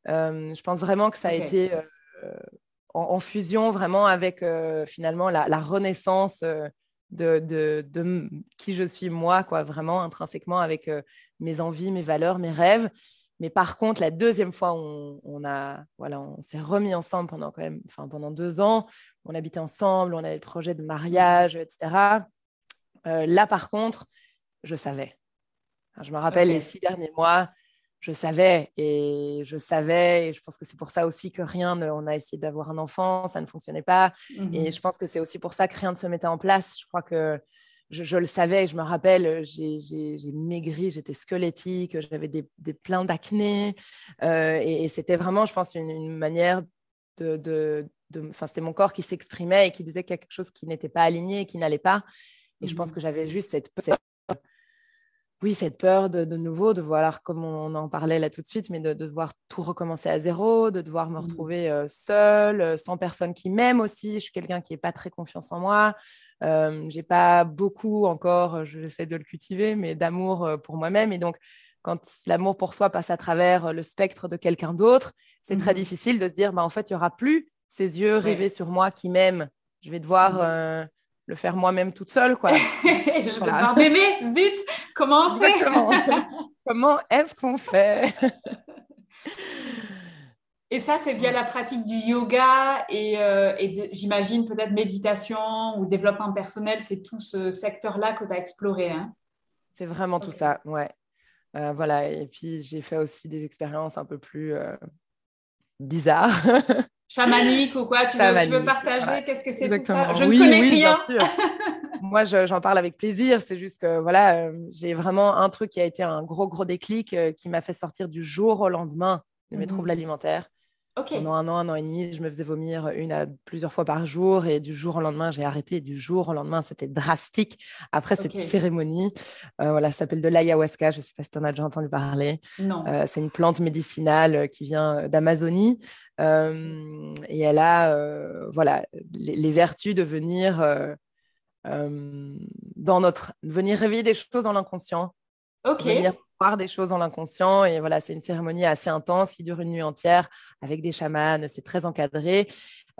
S2: Euh, je pense vraiment que ça a été en, fusion vraiment avec finalement la, la renaissance de, de, qui je suis moi, quoi, vraiment intrinsèquement avec euh, mes envies, mes valeurs, mes rêves. Mais par contre, la deuxième fois, on, on a, voilà, on s'est remis ensemble pendant quand même, enfin pendant deux ans. On habitait ensemble, on avait le projet de mariage, etc. Euh, là, par contre, je savais. je me rappelle les six derniers mois, je savais et je savais et je pense que c'est pour ça aussi que rien ne, on a essayé d'avoir un enfant ça ne fonctionnait pas et mmh je pense que c'est aussi pour ça que rien ne se mettait en place je crois que je, le savais, je me rappelle, j'ai maigri, j'étais squelettique, j'avais des, des pleins d'acné. et, c'était vraiment, je pense, une, manière de. de, Enfin, c'était mon corps qui s'exprimait et qui disait quelque chose qui n'était pas aligné, qui n'allait pas. Et je pense mmh. que j'avais juste cette, cette oui, cette peur de, de, nouveau, de voir, comme on en parlait là tout de suite, mais de, devoir tout recommencer à zéro, de devoir me mmh. retrouver seule, sans personne qui m'aime aussi. Je suis quelqu'un qui n'est pas très confiance en moi. Euh, j'ai pas beaucoup encore, j'essaie de le cultiver, mais d'amour pour moi-même. Et donc, quand l'amour pour soi passe à travers le spectre de quelqu'un d'autre, c'est très mmh. difficile de se dire, bah, en fait, il n'y aura plus ces yeux rivés sur moi qui m'aiment. Je vais devoir le faire moi-même toute seule, quoi.
S1: je vais bébé, zut, comment on fait?
S2: Comment est-ce qu'on fait?
S1: Et ça, c'est via la pratique du yoga et, euh, j'imagine peut-être méditation ou développement personnel, c'est tout ce secteur-là que tu as exploré. Hein?
S2: C'est vraiment tout ça, ouais. Euh, voilà, et puis j'ai fait aussi des expériences un peu plus euh, bizarres.
S1: chamanique ou quoi tu veux, partager Qu'est-ce que c'est tout ça? Je ne connais rien.
S2: Moi, j'en parle avec plaisir. C'est juste que voilà, euh, j'ai vraiment un truc qui a été un gros, gros déclic euh, qui m'a fait sortir du jour au lendemain de mes mhm. troubles alimentaires. Pendant un an, un an et demi, je me faisais vomir une à plusieurs fois par jour et du jour au lendemain, j'ai arrêté. du jour au lendemain, c'était drastique. Après cette cérémonie, euh, voilà, ça s'appelle de l'ayahuasca. Je ne sais pas si tu en as déjà entendu parler.
S1: Non.
S2: Euh, c'est une plante médicinale qui vient d'Amazonie euh, et elle a, voilà, les, vertus de venir dans notre, venir réveiller des choses dans l'inconscient.
S1: Ok
S2: des choses dans l'inconscient. Et voilà, c'est une cérémonie assez intense qui dure une nuit entière avec des chamans. C'est très encadré.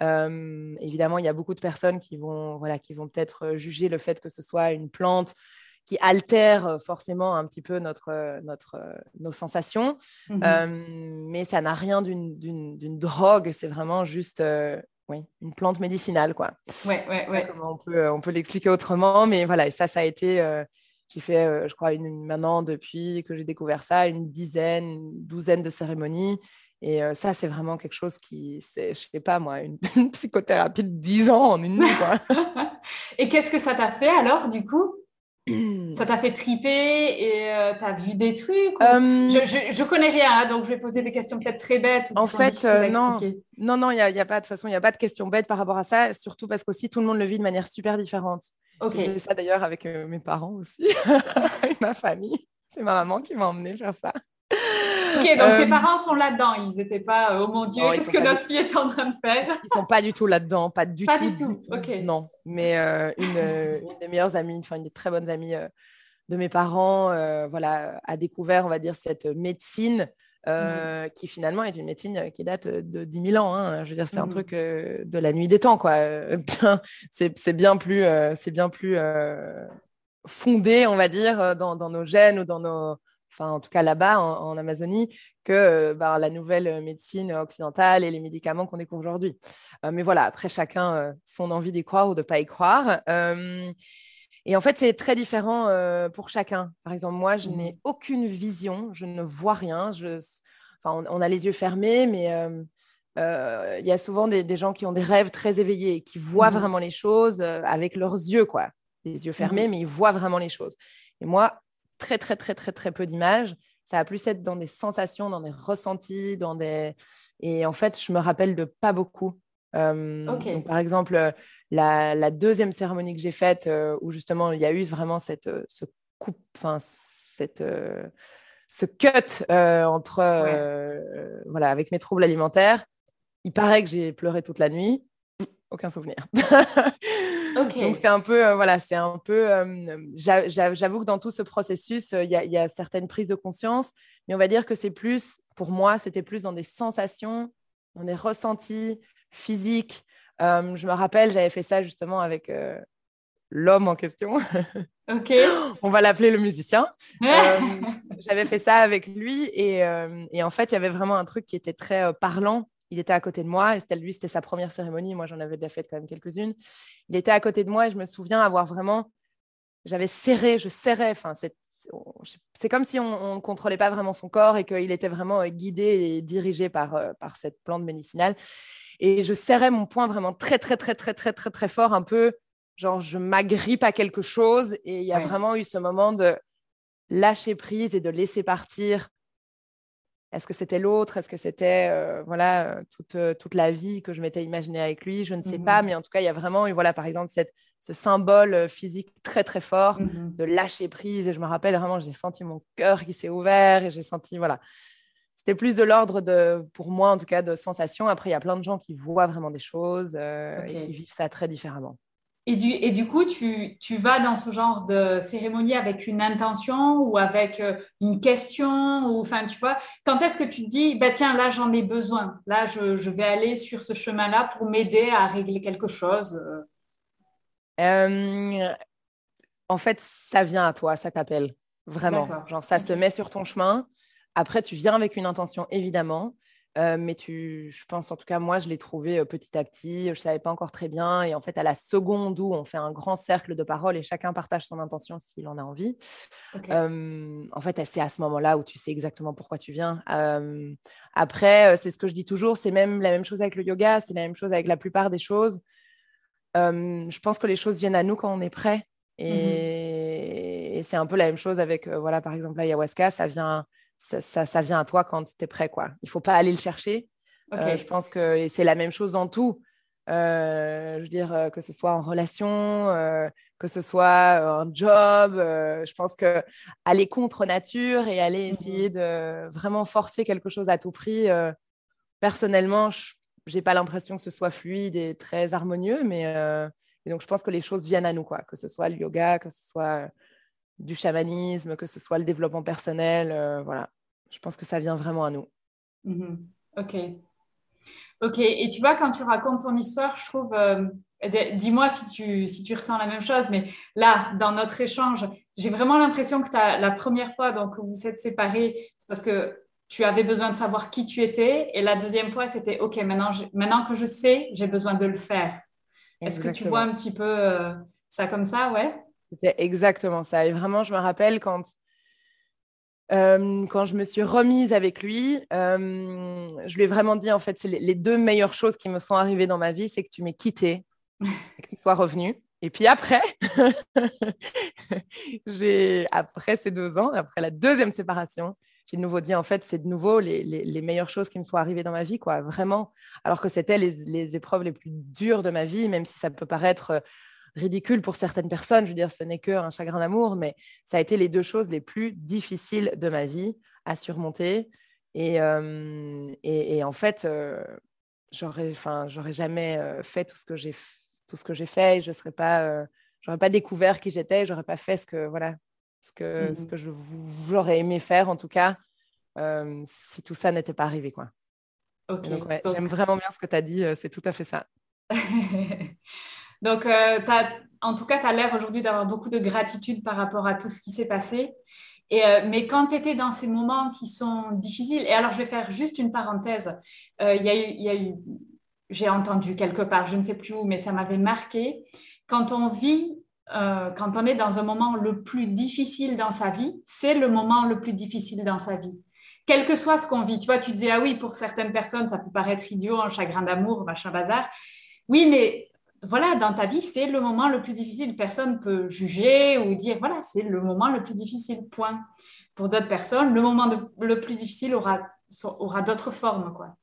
S2: Euh, évidemment, il y a beaucoup de personnes qui vont, voilà, qui vont peut-être juger le fait que ce soit une plante qui altère forcément un petit peu notre, notre, nos sensations. Mhm. Euh, mais ça n'a rien d'une drogue. C'est vraiment juste euh, oui, une plante médicinale. Quoi.
S1: Ouais, ouais, ouais.
S2: Comment on peut, on peut l'expliquer autrement. Mais voilà, et ça, ça a été j'ai fait, euh, je crois, une, maintenant, depuis que j'ai découvert ça, une dizaine, une douzaine de cérémonies. Et euh, ça, c'est vraiment quelque chose qui, c'est, je sais pas moi, une, psychothérapie de 10 ans en une nuit.
S1: et qu'est-ce que ça t'a fait alors, du coup? ça t'a fait triper et euh, tu as vu des trucs je, je, connais rien, hein, donc je vais poser des questions peut-être très bêtes.
S2: en fait, non, non, non, il n'y a, y a, pas de façon, il n'y a pas de questions bêtes par rapport à ça, surtout parce qu'aussi tout le monde le vit de manière super différente.
S1: Ok. J'ai
S2: fait ça d'ailleurs avec euh, mes parents aussi, avec ma famille. C'est ma maman qui m'a emmené faire ça.
S1: Ok, donc tes euh, parents sont là-dedans. Ils n'étaient pas, euh, oh mon Dieu, qu'est-ce que notre fille est en train de faire?
S2: Ils sont pas du tout là-dedans, pas du
S1: tout.
S2: Pas
S1: du tout, ok.
S2: Non, mais une, une, des meilleures amies, enfin une des très bonnes amies de mes parents, voilà, a découvert, on va dire, cette médecine euh, qui finalement est une médecine euh, qui date euh, de 10 000 ans. Hein. Je veux dire, c'est un mmh. truc de la nuit des temps, quoi. c'est bien plus, c'est bien plus fondé, on va dire, dans, dans, nos gènes ou dans nos, enfin, en tout cas là-bas en, Amazonie, que bah, la nouvelle médecine occidentale et les médicaments qu'on découvre aujourd'hui. mais voilà, après chacun son envie d'y croire ou de pas y croire. Et en fait, c'est très différent euh, pour chacun. Par exemple, moi, je n'ai mmh. aucune vision, je ne vois rien. Je... Enfin, on, a les yeux fermés, mais euh, euh, il y a souvent des, gens qui ont des rêves très éveillés, qui voient mmh. vraiment les choses avec leurs yeux, quoi. Les yeux fermés, mmh. mais ils voient vraiment les choses. Et moi, très, très, très, très, très peu d'images. Ça va plus être dans des sensations, dans des ressentis, dans des... Et en fait, je me rappelle de pas beaucoup. donc, par exemple, la, deuxième cérémonie que j'ai faite, euh, où justement il y a eu vraiment cette, euh, ce coupe, enfin, cette, euh, ce cut entre, voilà, avec mes troubles alimentaires, il paraît que j'ai pleuré toute la nuit. Aucun souvenir. Donc c'est un peu, voilà, c'est un peu. J'avoue que dans tout ce processus, il y, y, a certaines prises de conscience, mais on va dire que c'est plus, pour moi, c'était plus dans des sensations, dans des ressentis physiques, euh, je me rappelle, j'avais fait ça justement avec euh, l'homme en question.
S1: Ok.
S2: On va l'appeler le musicien. Euh, j'avais fait ça avec lui et, en fait, il y avait vraiment un truc qui était très parlant. Il était à côté de moi et c'était lui, c'était sa première cérémonie. Moi, j'en avais déjà fait quand même quelques-unes. Il était à côté de moi et je me souviens avoir vraiment, j'avais serré, je serrais. Enfin, c'est comme si on ne contrôlait pas vraiment son corps et qu'il était vraiment guidé et dirigé par, par cette plante médicinale. Et je serrais mon poing vraiment très, très, très, très, très, très, très fort, un peu genre je m'agrippe à quelque chose et il y a vraiment eu ce moment de lâcher prise et de laisser partir. Est-ce que c'était l'autre? Est-ce que c'était euh, voilà toute, euh, toute, la vie que je m'étais imaginée avec lui? Je ne sais pas, mmh mais en tout cas, il y a vraiment eu voilà par exemple cette, ce symbole euh, physique très très fort mmh de lâcher prise. Et je me rappelle vraiment, j'ai senti mon cœur qui s'est ouvert et j'ai senti voilà. C'était plus de l'ordre de, pour moi en tout cas, de sensation. Après, il y a plein de gens qui voient vraiment des choses et qui vivent ça très différemment.
S1: Et du, et du coup, tu, tu, vas dans ce genre de cérémonie avec une intention ou avec euh, une question ou enfin, tu vois, quand est-ce que tu te dis, bah tiens, là j'en ai besoin, là je, je, vais aller sur ce chemin-là pour m'aider à régler quelque chose euh?
S2: Euh, En fait, ça vient à toi, ça t'appelle vraiment. Genre, ça se met sur ton chemin. Après, tu viens avec une intention, évidemment. Euh, mais tu, je pense, en tout cas, moi, je l'ai trouvé euh, petit à petit. Je ne savais pas encore très bien. Et en fait, à la seconde où on fait un grand cercle de paroles et chacun partage son intention s'il en a envie, en fait, c'est à ce moment-là où tu sais exactement pourquoi tu viens. après, c'est ce que je dis toujours, c'est même la même chose avec le yoga, c'est la même chose avec la plupart des choses. je pense que les choses viennent à nous quand on est prêt. Mmh et, et c'est un peu la même chose avec, euh, voilà, par exemple, l'ayahuasca, ça vient ça, ça, vient à toi quand tu es prêt. Quoi. Il ne faut pas aller le chercher. Euh, je pense que c'est la même chose dans tout. Euh, je veux dire, euh, que ce soit en relation, que ce soit un job, je pense que aller contre nature et aller mmh essayer de vraiment forcer quelque chose à tout prix, personnellement, je n'ai pas l'impression que ce soit fluide et très harmonieux, mais donc je pense que les choses viennent à nous, quoi, que ce soit le yoga, que ce soit du chamanisme, que ce soit le développement personnel. Euh, voilà, je pense que ça vient vraiment à nous.
S1: Mhm. Ok. Ok, et tu vois, quand tu racontes ton histoire, je trouve, euh, dis-moi si tu, si tu ressens la même chose, mais là, dans notre échange, j'ai vraiment l'impression que as, la première fois donc, que vous êtes séparés, c'est parce que tu avais besoin de savoir qui tu étais, et la deuxième fois, c'était, ok, maintenant, maintenant que je sais, j'ai besoin de le faire. Est-ce que tu vois un petit peu euh, ça comme ça, ouais
S2: c'était exactement ça. Et vraiment, je me rappelle quand, euh, quand je me suis remise avec lui, euh, je lui ai vraiment dit, en fait, c'est les, deux meilleures choses qui me sont arrivées dans ma vie, c'est que tu m'aies quitté et que tu sois revenu. Et puis après, j'ai après ces deux ans, après la deuxième séparation, j'ai de nouveau dit, en fait, c'est de nouveau les, les, meilleures choses qui me sont arrivées dans ma vie, quoi, vraiment. Alors que c'était les, les, épreuves les plus dures de ma vie, même si ça peut paraître ridicule pour certaines personnes. Je veux dire, ce n'est qu'un chagrin d'amour, mais ça a été les deux choses les plus difficiles de ma vie à surmonter. Et, euh, et, en fait, euh, j'aurais, jamais euh, fait tout ce que j'ai, tout ce que j'ai fait. je serais pas, j'aurais pas découvert qui j'étais. J'aurais pas fait ce que, voilà, ce que, ce mmh que je, j'aurais aimé faire, en tout cas, si tout ça n'était pas arrivé, quoi. J'aime vraiment bien ce que tu as dit. c'est tout à fait ça.
S1: Donc, euh, en tout cas, tu as l'air aujourd'hui d'avoir beaucoup de gratitude par rapport à tout ce qui s'est passé. Et, euh, mais quand tu étais dans ces moments qui sont difficiles, et alors je vais faire juste une parenthèse, euh, il y a eu, j'ai entendu quelque part, je ne sais plus où, mais ça m'avait marqué, quand on vit, quand on est dans un moment le plus difficile dans sa vie, c'est le moment le plus difficile dans sa vie quel que soit ce qu'on vit. Tu vois, tu disais, ah oui, pour certaines personnes, ça peut paraître idiot, un chagrin d'amour, machin bazar. Oui, mais voilà, dans ta vie, c'est le moment le plus difficile. Personne peut juger ou dire, voilà, c'est le moment le plus difficile, point. Pour d'autres personnes, le moment le plus difficile aura, aura d'autres formes. Quoi.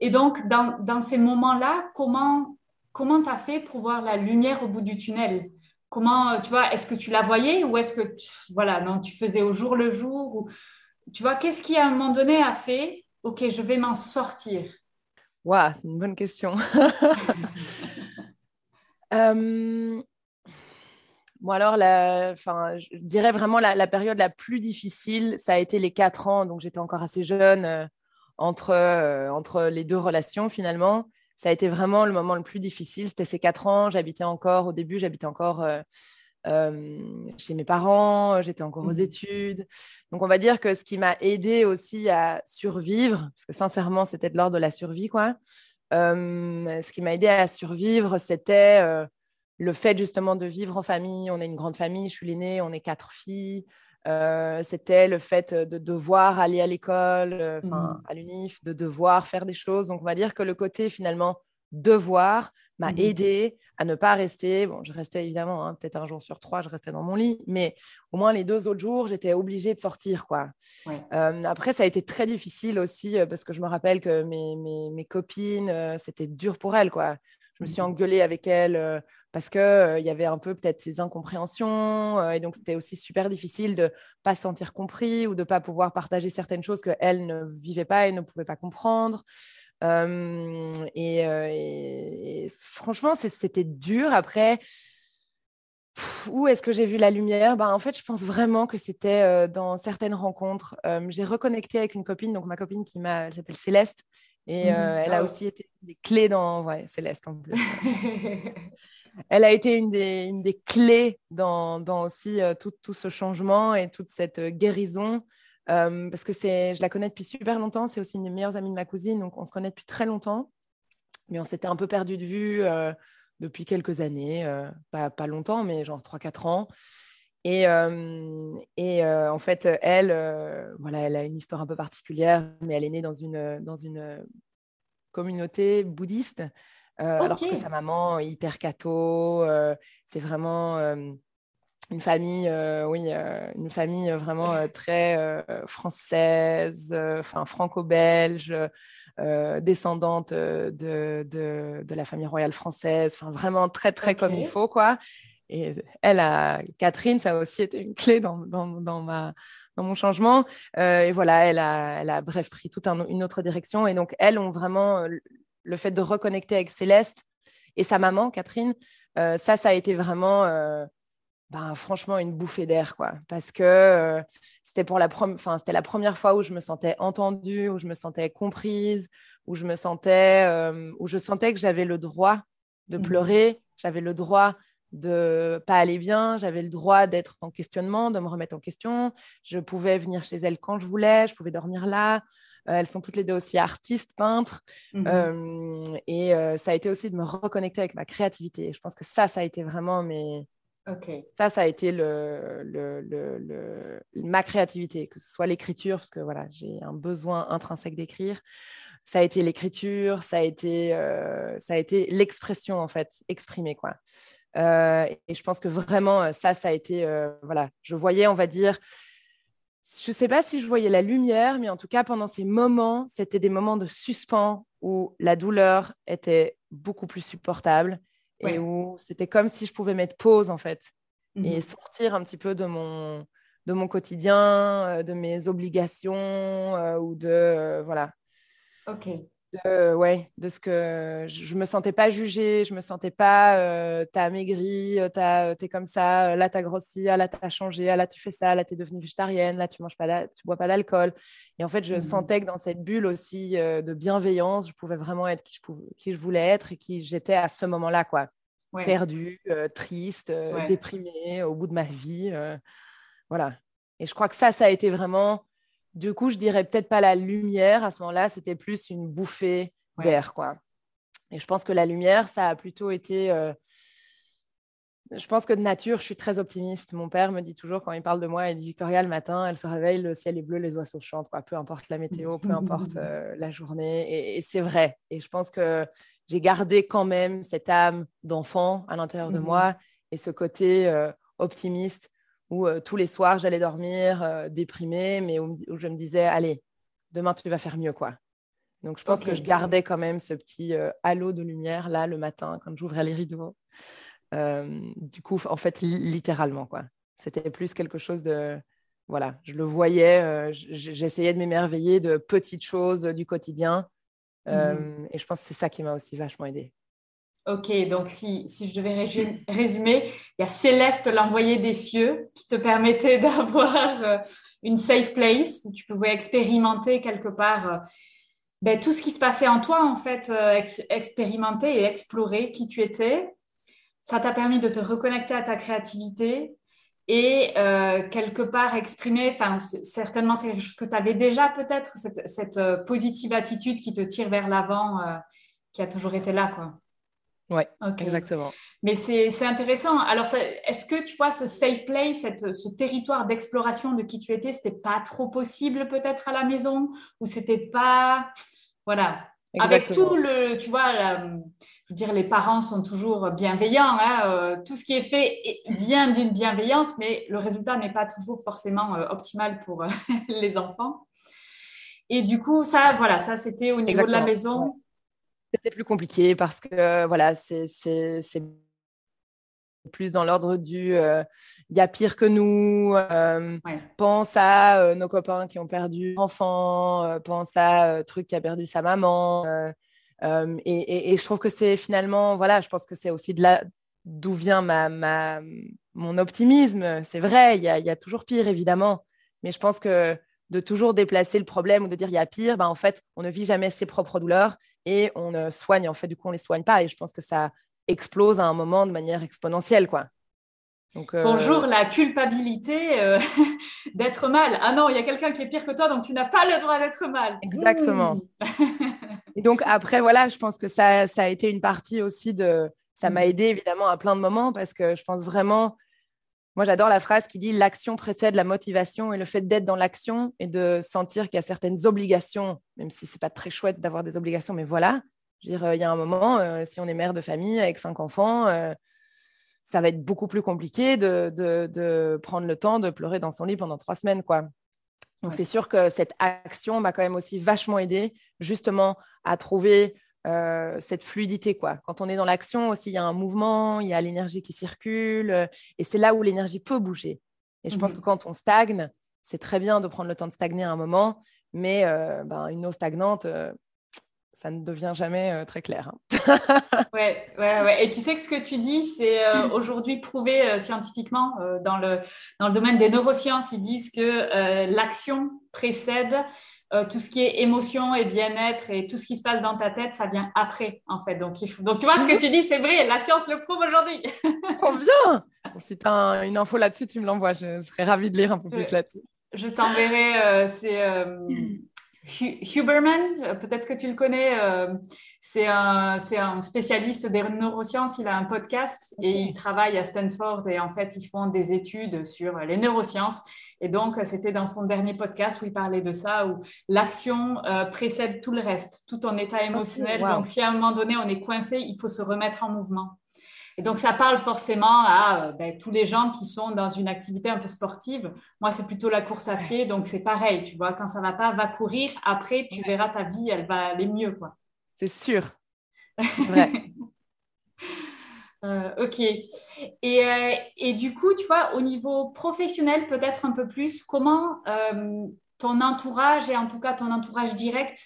S1: Et donc, dans, ces moments-là, comment comment tu as fait pour voir la lumière au bout du tunnel? Comment, tu vois, est-ce que tu la voyais ou est-ce que, voilà, non, tu faisais au jour le jour ou, Tu vois, qu'est-ce qui, à un moment donné, a fait, OK, je vais m'en sortir?
S2: Waouh, c'est une bonne question. Euh, bon, alors, la, je dirais vraiment la, période la plus difficile, ça a été les quatre ans. Donc, j'étais encore assez jeune euh, entre, euh, entre les deux relations, finalement. Ça a été vraiment le moment le plus difficile. C'était ces quatre ans. J'habitais encore, au début, j'habitais encore chez mes parents, j'étais encore aux mmh. études. Donc, on va dire que ce qui m'a aidé aussi à survivre, parce que sincèrement, c'était de l'ordre de la survie, quoi. Ce qui m'a aidé à survivre, c'était le fait justement de vivre en famille. On est une grande famille, je suis l'aînée, on est quatre filles. c'était le fait de devoir aller à l'école, mmh. à l'UNIF, de devoir faire des choses. Donc, on va dire que le côté finalement devoir m'a mmh aidé à ne pas rester. Bon, je restais évidemment, hein, peut-être un jour sur trois, je restais dans mon lit, mais au moins les deux autres jours, j'étais obligée de sortir. quoi. après, ça a été très difficile aussi parce que je me rappelle que mes, mes, copines, c'était dur pour elles. quoi. Je me suis mmh engueulée avec elles parce qu'il il y avait un peu peut-être ces incompréhensions. et donc, c'était aussi super difficile de ne pas se sentir compris ou de ne pas pouvoir partager certaines choses qu'elles ne vivaient pas et ne pouvaient pas comprendre. Et, franchement, c'était dur. Après, où est-ce que j'ai vu la lumière? Ben, En fait, je pense vraiment que c'était dans certaines rencontres. j'ai reconnecté avec une copine, donc ma copine qui m'a, elle s'appelle Céleste, et mmh elle a aussi été des clés dans. Ouais, Céleste en plus. elle a été une des, une des clés dans, dans aussi tout, tout, ce changement et toute cette guérison. Parce que je la connais depuis super longtemps. C'est aussi une des meilleures amies de ma cousine. Donc, on se connaît depuis très longtemps. Mais on s'était un peu perdu de vue depuis quelques années. pas, pas, longtemps, mais genre 3-4 ans. Et, et en fait, elle, voilà, elle a une histoire un peu particulière, mais elle est née dans une, dans une communauté bouddhiste, alors que sa maman, hyper catho, c'est vraiment une famille, oui, une famille vraiment très française, enfin franco-belge, descendante de, de, de, la famille royale française, enfin vraiment très, très comme il faut, quoi. Et elle, a, Catherine, ça a aussi été une clé dans, dans, dans ma, dans mon changement. Euh, et voilà, elle a, elle a bref pris toute une autre direction. Et donc, elles ont vraiment euh, le fait de reconnecter avec Céleste et sa maman, Catherine. Euh, ça, ça a été vraiment, ben, franchement, une bouffée d'air, quoi. Parce que c'était pour la, enfin, c'était la première fois où je me sentais entendue, où je me sentais comprise, où je me sentais, où je sentais que j'avais le droit de mmh pleurer, j'avais le droit de pas aller bien, j'avais le droit d'être en questionnement, de me remettre en question. Je pouvais venir chez elles quand je voulais, je pouvais dormir là. Euh, elles sont toutes les deux aussi artistes, peintres. Euh, et euh, ça a été aussi de me reconnecter avec ma créativité. Je pense que ça, ça a été vraiment mes... Ça, ça a été ma créativité, que ce soit l'écriture, parce que voilà, j'ai un besoin intrinsèque d'écrire. Ça a été l'écriture, ça a été, été l'expression, en fait, exprimée, quoi. Euh, et je pense que vraiment, euh, ça, ça a été, euh, voilà, je voyais, on va dire, je ne sais pas si je voyais la lumière, mais en tout cas, pendant ces moments, c'était des moments de suspens où la douleur était beaucoup plus supportable et où c'était comme si je pouvais mettre pause, en fait, et mmh sortir un petit peu de mon, de mon quotidien, de mes obligations ou de, voilà.
S1: Ok
S2: de, ouais, de ce que je, ne me sentais pas jugée, je me sentais pas, euh, t'as maigri, euh, t'es comme ça, euh, là t'as grossi, ah, là t'as changé, ah, là tu fais ça, là t'es devenue végétarienne, là tu manges pas, tu bois pas d'alcool. Et en fait, je mmh. sentais que dans cette bulle aussi de bienveillance, je pouvais vraiment être qui je, pouvais, qui je voulais être et qui j'étais à ce moment-là, quoi. Perdue, triste, déprimée, au bout de ma vie, voilà. Et je crois que ça, ça a été vraiment du coup, je dirais peut-être pas la lumière. À ce moment-là, c'était plus une bouffée d'air, quoi. Et je pense que la lumière, ça a plutôt été. Euh, je pense que de nature, je suis très optimiste. Mon père me dit toujours, quand il parle de moi, il dit Victoria, le matin, elle se réveille, le ciel est bleu, les oiseaux chantent, quoi. peu importe la météo, peu importe euh, la journée. Et, c'est vrai. Et je pense que j'ai gardé quand même cette âme d'enfant à l'intérieur de mmh moi et ce côté euh, optimiste où euh, tous les soirs j'allais dormir euh, déprimée, mais où, je me disais, allez, demain tu vas faire mieux, quoi. Donc je pense que je gardais quand même ce petit euh, halo de lumière là le matin quand j'ouvrais les rideaux. du coup, en fait, littéralement, quoi. C'était plus quelque chose de, voilà, je le voyais, j'essayais de m'émerveiller de petites choses du quotidien. Mmh et je pense que c'est ça qui m'a aussi vachement aidé.
S1: Ok, donc si, si, je devais résumer, il y a Céleste, l'envoyé des cieux, qui te permettait d'avoir euh, une safe place où tu pouvais expérimenter quelque part euh, ben, tout ce qui se passait en toi, en fait, euh, expérimenter et explorer qui tu étais. Ça t'a permis de te reconnecter à ta créativité et quelque part exprimer, certainement c'est quelque chose que tu avais déjà peut-être, cette, cette positive attitude qui te tire vers l'avant, qui a toujours été là, quoi.
S2: Oui, exactement.
S1: Mais c'est intéressant. Alors, est-ce que tu vois ce safe place, ce territoire d'exploration de qui tu étais, c'était pas trop possible peut-être à la maison? Ou c'était pas. Voilà. Avec tout le, tu vois, je veux dire, les parents sont toujours bienveillants. Hein, euh, tout ce qui est fait vient d'une bienveillance, mais le résultat n'est pas toujours forcément euh, optimal pour euh, les enfants. Et du coup, ça, voilà, ça c'était au niveau de la maison.
S2: C'était plus compliqué parce que voilà, c'est plus dans l'ordre du il y a pire que nous, pense à nos copains qui ont perdu enfant, pense à truc qui a perdu sa maman. Et, je trouve que c'est finalement, voilà, je pense que c'est aussi de là d'où vient ma, ma, mon optimisme. C'est vrai, il y, a, y, a, toujours pire, évidemment. Mais je pense que de toujours déplacer le problème ou de dire il y a pire, ben, en fait, on ne vit jamais ses propres douleurs et on ne soigne, en fait, du coup, on ne les soigne pas. Et je pense que ça explose à un moment de manière exponentielle, quoi.
S1: Donc, euh, Bonjour, la culpabilité euh, d'être mal. Ah non, il y a quelqu'un qui est pire que toi, donc tu n'as pas le droit d'être mal.
S2: Exactement. et donc après, voilà, je pense que ça, ça a été une partie aussi de... Ça m'a mm. aidé évidemment à plein de moments parce que je pense vraiment... Moi, j'adore la phrase qui dit l'action précède la motivation et le fait d'être dans l'action et de sentir qu'il y a certaines obligations, même si c'est pas très chouette d'avoir des obligations, mais voilà, dire, euh, il y a un moment, euh, si on est mère de famille avec cinq enfants, euh, ça va être beaucoup plus compliqué de, prendre le temps de pleurer dans son lit pendant trois semaines, quoi. Donc, c'est sûr que cette action m'a quand même aussi vachement aidé, justement, à trouver cette fluidité, quoi. Quand on est dans l'action aussi, il y a un mouvement, il y a l'énergie qui circule, et c'est là où l'énergie peut bouger. Et je pense mmh que quand on stagne, c'est très bien de prendre le temps de stagner à un moment, mais ben, une eau stagnante, ça ne devient jamais euh, très clair.
S1: Hein. ouais, ouais, ouais. Et tu sais que ce que tu dis, c'est euh, aujourd'hui prouvé euh, scientifiquement dans, le, dans le domaine des neurosciences. Ils disent que l'action précède tout ce qui est émotion et bien-être et tout ce qui se passe dans ta tête, ça vient après, en fait. Donc, Donc tu vois, ce que tu dis, c'est vrai, la science le prouve aujourd'hui.
S2: Trop bien Si tu as une info là-dessus, tu me l'envoies. Je serais ravie de lire un peu plus là-dessus.
S1: Je t'enverrai, c'est Huberman, euh, peut-être que tu le connais, euh, c'est un, un, spécialiste des neurosciences, il a un podcast et il travaille à Stanford et en fait ils font des études sur les neurosciences et donc c'était dans son dernier podcast où il parlait de ça, où l'action euh, précède tout le reste, tout en état émotionnel. Donc si à un moment donné on est coincé, il faut se remettre en mouvement. Et donc, ça parle forcément à euh, ben, tous les gens qui sont dans une activité un peu sportive. Moi, c'est plutôt la course à pied, donc c'est pareil, tu vois, quand ça va pas, va courir. Après, tu verras ta vie, elle va aller mieux, quoi.
S2: C'est sûr.
S1: Euh, ok. Et, euh, et, du coup, tu vois, au niveau professionnel, peut-être un peu plus, comment ton entourage, et en tout cas ton entourage direct,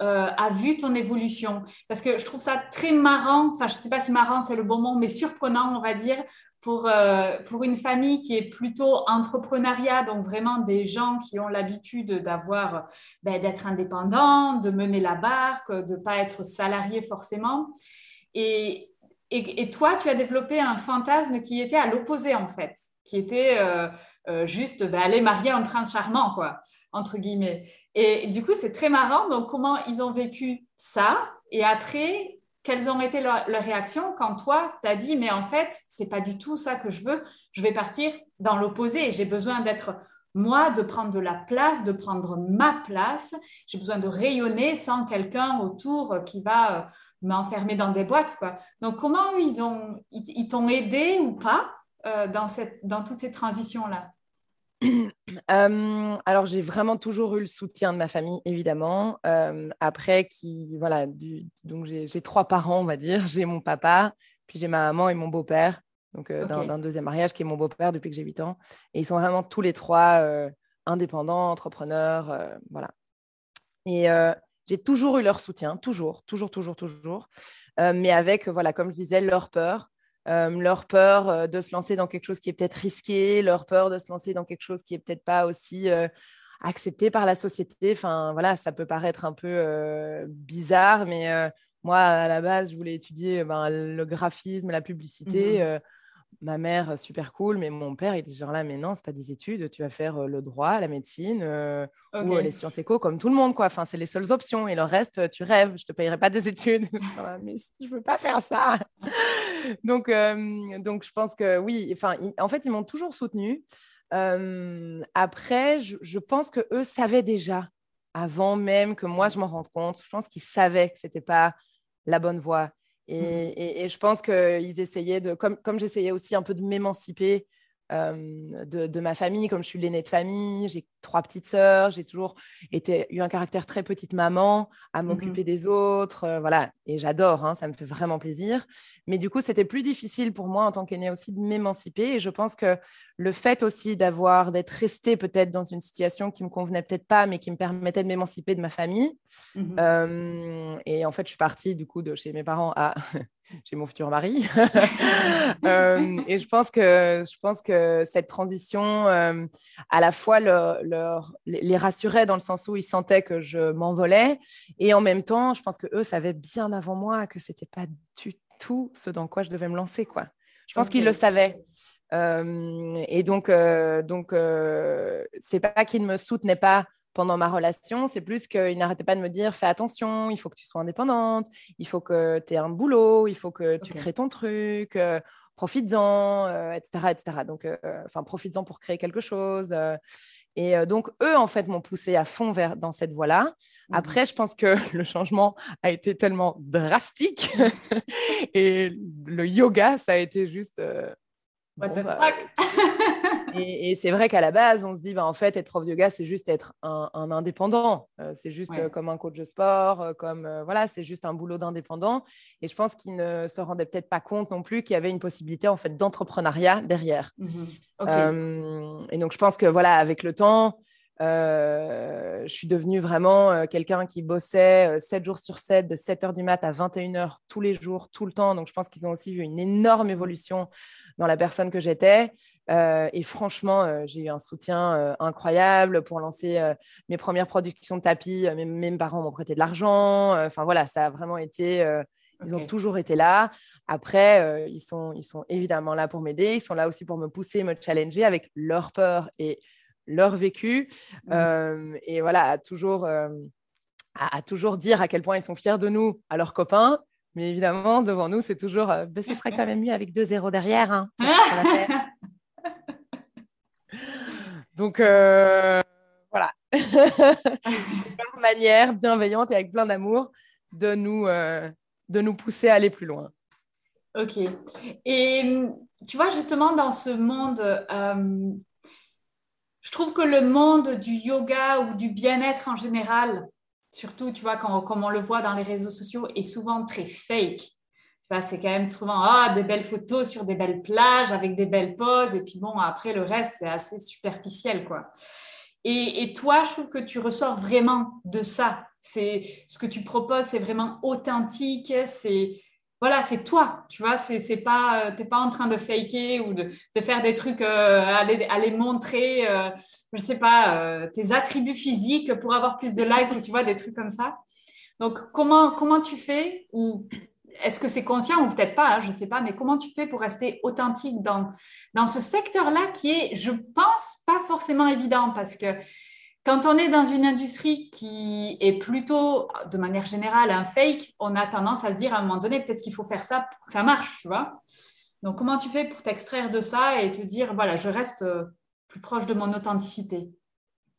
S1: euh, a vu ton évolution Parce que je trouve ça très marrant, enfin je ne sais pas si marrant c'est le bon mot, mais surprenant on va dire, pour, euh, pour une famille qui est plutôt entrepreneuriat, donc vraiment des gens qui ont l'habitude d'avoir, ben, d'être indépendants, de mener la barque, de ne pas être salarié forcément. Et, et, toi, tu as développé un fantasme qui était à l'opposé en fait, qui était euh, juste ben, aller marier un prince charmant, quoi entre guillemets. Et du coup, c'est très marrant. Donc, comment ils ont vécu ça Et après, quelles ont été leurs, réactions quand toi, tu as dit, mais en fait, c'est pas du tout ça que je veux. Je vais partir dans l'opposé. J'ai besoin d'être moi, de prendre de la place, de prendre ma place. J'ai besoin de rayonner sans quelqu'un autour qui va euh, m'enfermer dans des boîtes. Donc, comment ils ont, ils, t'ont aidé ou pas euh, dans, cette, dans toutes ces transitions-là?
S2: Euh, alors, j'ai vraiment toujours eu le soutien de ma famille, évidemment. Euh, après, qui, voilà, donc j'ai trois parents, on va dire. J'ai mon papa, puis j'ai ma maman et mon beau-père, donc euh, d'un deuxième mariage qui est mon beau-père depuis que j'ai 8 ans. Et ils sont vraiment tous les trois indépendants, entrepreneurs, voilà. Et j'ai toujours eu leur soutien, toujours, toujours, toujours, toujours. mais avec, voilà, comme je disais, leur peur. Euh, leur peur euh, de se lancer dans quelque chose qui est peut-être risqué, leur peur de se lancer dans quelque chose qui est peut-être pas aussi euh, accepté par la société. Enfin, voilà, ça peut paraître un peu bizarre, mais moi, à la base, je voulais étudier ben, le graphisme, la publicité. Mmh ma mère, super cool, mais mon père, il est genre là, mais non, c'est pas des études, tu vas faire le droit, la médecine ou les sciences éco, comme tout le monde, quoi. Enfin, c'est les seules options. Et le reste, tu rêves, je te payerai pas des études. mais je veux pas faire ça. donc, donc, je pense que oui, enfin, en fait, ils m'ont toujours soutenu. après, je, pense que eux savaient déjà avant même que moi je m'en rende compte. Je pense qu'ils savaient que ce n'était pas la bonne voie. Mmh. Et, je pense qu'ils essayaient de, comme, comme j'essayais aussi un peu de m'émanciper euh, de, ma famille, comme je suis l'aînée de famille, j'ai trois petites sœurs, j'ai toujours été, eu un caractère très petite maman, à mmh m'occuper des autres, euh, voilà, et j'adore, hein, ça me fait vraiment plaisir. Mais du coup, c'était plus difficile pour moi en tant qu'aînée aussi de m'émanciper, et je pense que le fait aussi d'avoir, d'être restée peut-être dans une situation qui me convenait peut-être pas, mais qui me permettait de m'émanciper de ma famille. Mmh euh, et en fait, je suis partie du coup de chez mes parents à chez mon futur mari. Euh, et je pense, que, je pense que cette transition, euh, à la fois leur, les rassurait dans le sens où ils sentaient que je m'envolais. Et en même temps, je pense qu'eux savaient bien avant moi que ce n'était pas du tout ce dans quoi je devais me lancer. Quoi. Je pense qu'ils le savaient. Euh, et donc, donc c'est pas qu'ils ne me soutenaient pas pendant ma relation, c'est plus qu'il n'arrêtait pas de me dire fais attention, il faut que tu sois indépendante, il faut que tu aies un boulot, il faut que tu crées ton truc, euh, profites-en, etc., euh, etc. Donc, euh, enfin, profites-en pour créer quelque chose. et donc, eux, en fait, m'ont poussé à fond vers, dans cette voie-là. Mmh Après, je pense que le changement a été tellement drastique et le yoga, ça a été juste.
S1: What the bah, fuck?
S2: et, c'est vrai qu'à la base, on se dit, bah, en fait, être prof de yoga, c'est juste être un, indépendant. Euh, c'est juste euh, comme un coach de sport, euh, comme voilà, c'est juste un boulot d'indépendant. Et je pense qu'ils ne se rendaient peut-être pas compte non plus qu'il y avait une possibilité en fait d'entrepreneuriat derrière. Mhm. et donc, je pense que voilà, avec le temps, je suis devenue vraiment quelqu'un qui bossait 7 jours sur 7, de 7 h du mat à 21 h tous les jours, tout le temps. Donc, je pense qu'ils ont aussi vu une énorme évolution dans la personne que j'étais. Euh, et franchement, euh, j'ai eu un soutien euh, incroyable pour lancer mes premières productions de tapis. Mes, parents m'ont prêté de l'argent. Enfin voilà, ça a vraiment été. Ils ont toujours été là. Après, ils, sont, ils sont évidemment là pour m'aider. Ils sont là aussi pour me pousser, me challenger avec leur peur et leur vécu. Mmh. et voilà, toujours, à, toujours dire à quel point ils sont fiers de nous à leurs copains mais évidemment, devant nous, c'est toujours euh, ben, ce serait quand même mieux avec deux zéros derrière. Hein, Donc, euh, voilà. leur manière bienveillante et avec plein d'amour de, nous, euh, de nous pousser à aller plus loin.
S1: Ok. Et tu vois, justement, dans ce monde, je trouve que le monde du yoga ou du bien-être en général, surtout, tu vois, quand, comme on le voit dans les réseaux sociaux, est souvent très fake. Tu vois, c'est quand même souvent ah, des belles photos sur des belles plages avec des belles poses. Et puis bon, après, le reste, c'est assez superficiel, quoi. Et, et, toi, je trouve que tu ressors vraiment de ça. C'est ce que tu proposes, c'est vraiment authentique. C'est voilà, c'est toi, tu vois, c'est, pas, euh, t'es pas en train de faker ou de, faire des trucs, euh, aller, montrer, euh, je sais pas, tes attributs physiques pour avoir plus de likes ou tu vois, des trucs comme ça. Donc, comment, comment tu fais ou est-ce que c'est conscient ou peut-être pas, hein, je sais pas, mais comment tu fais pour rester authentique dans, dans ce secteur-là qui est, je pense, pas forcément évident parce que quand on est dans une industrie qui est plutôt, de manière générale, un fake, on a tendance à se dire à un moment donné, peut-être qu'il faut faire ça pour que ça marche, tu vois. Donc, comment tu fais pour t'extraire de ça et te dire, voilà, je reste euh, plus proche de mon authenticité?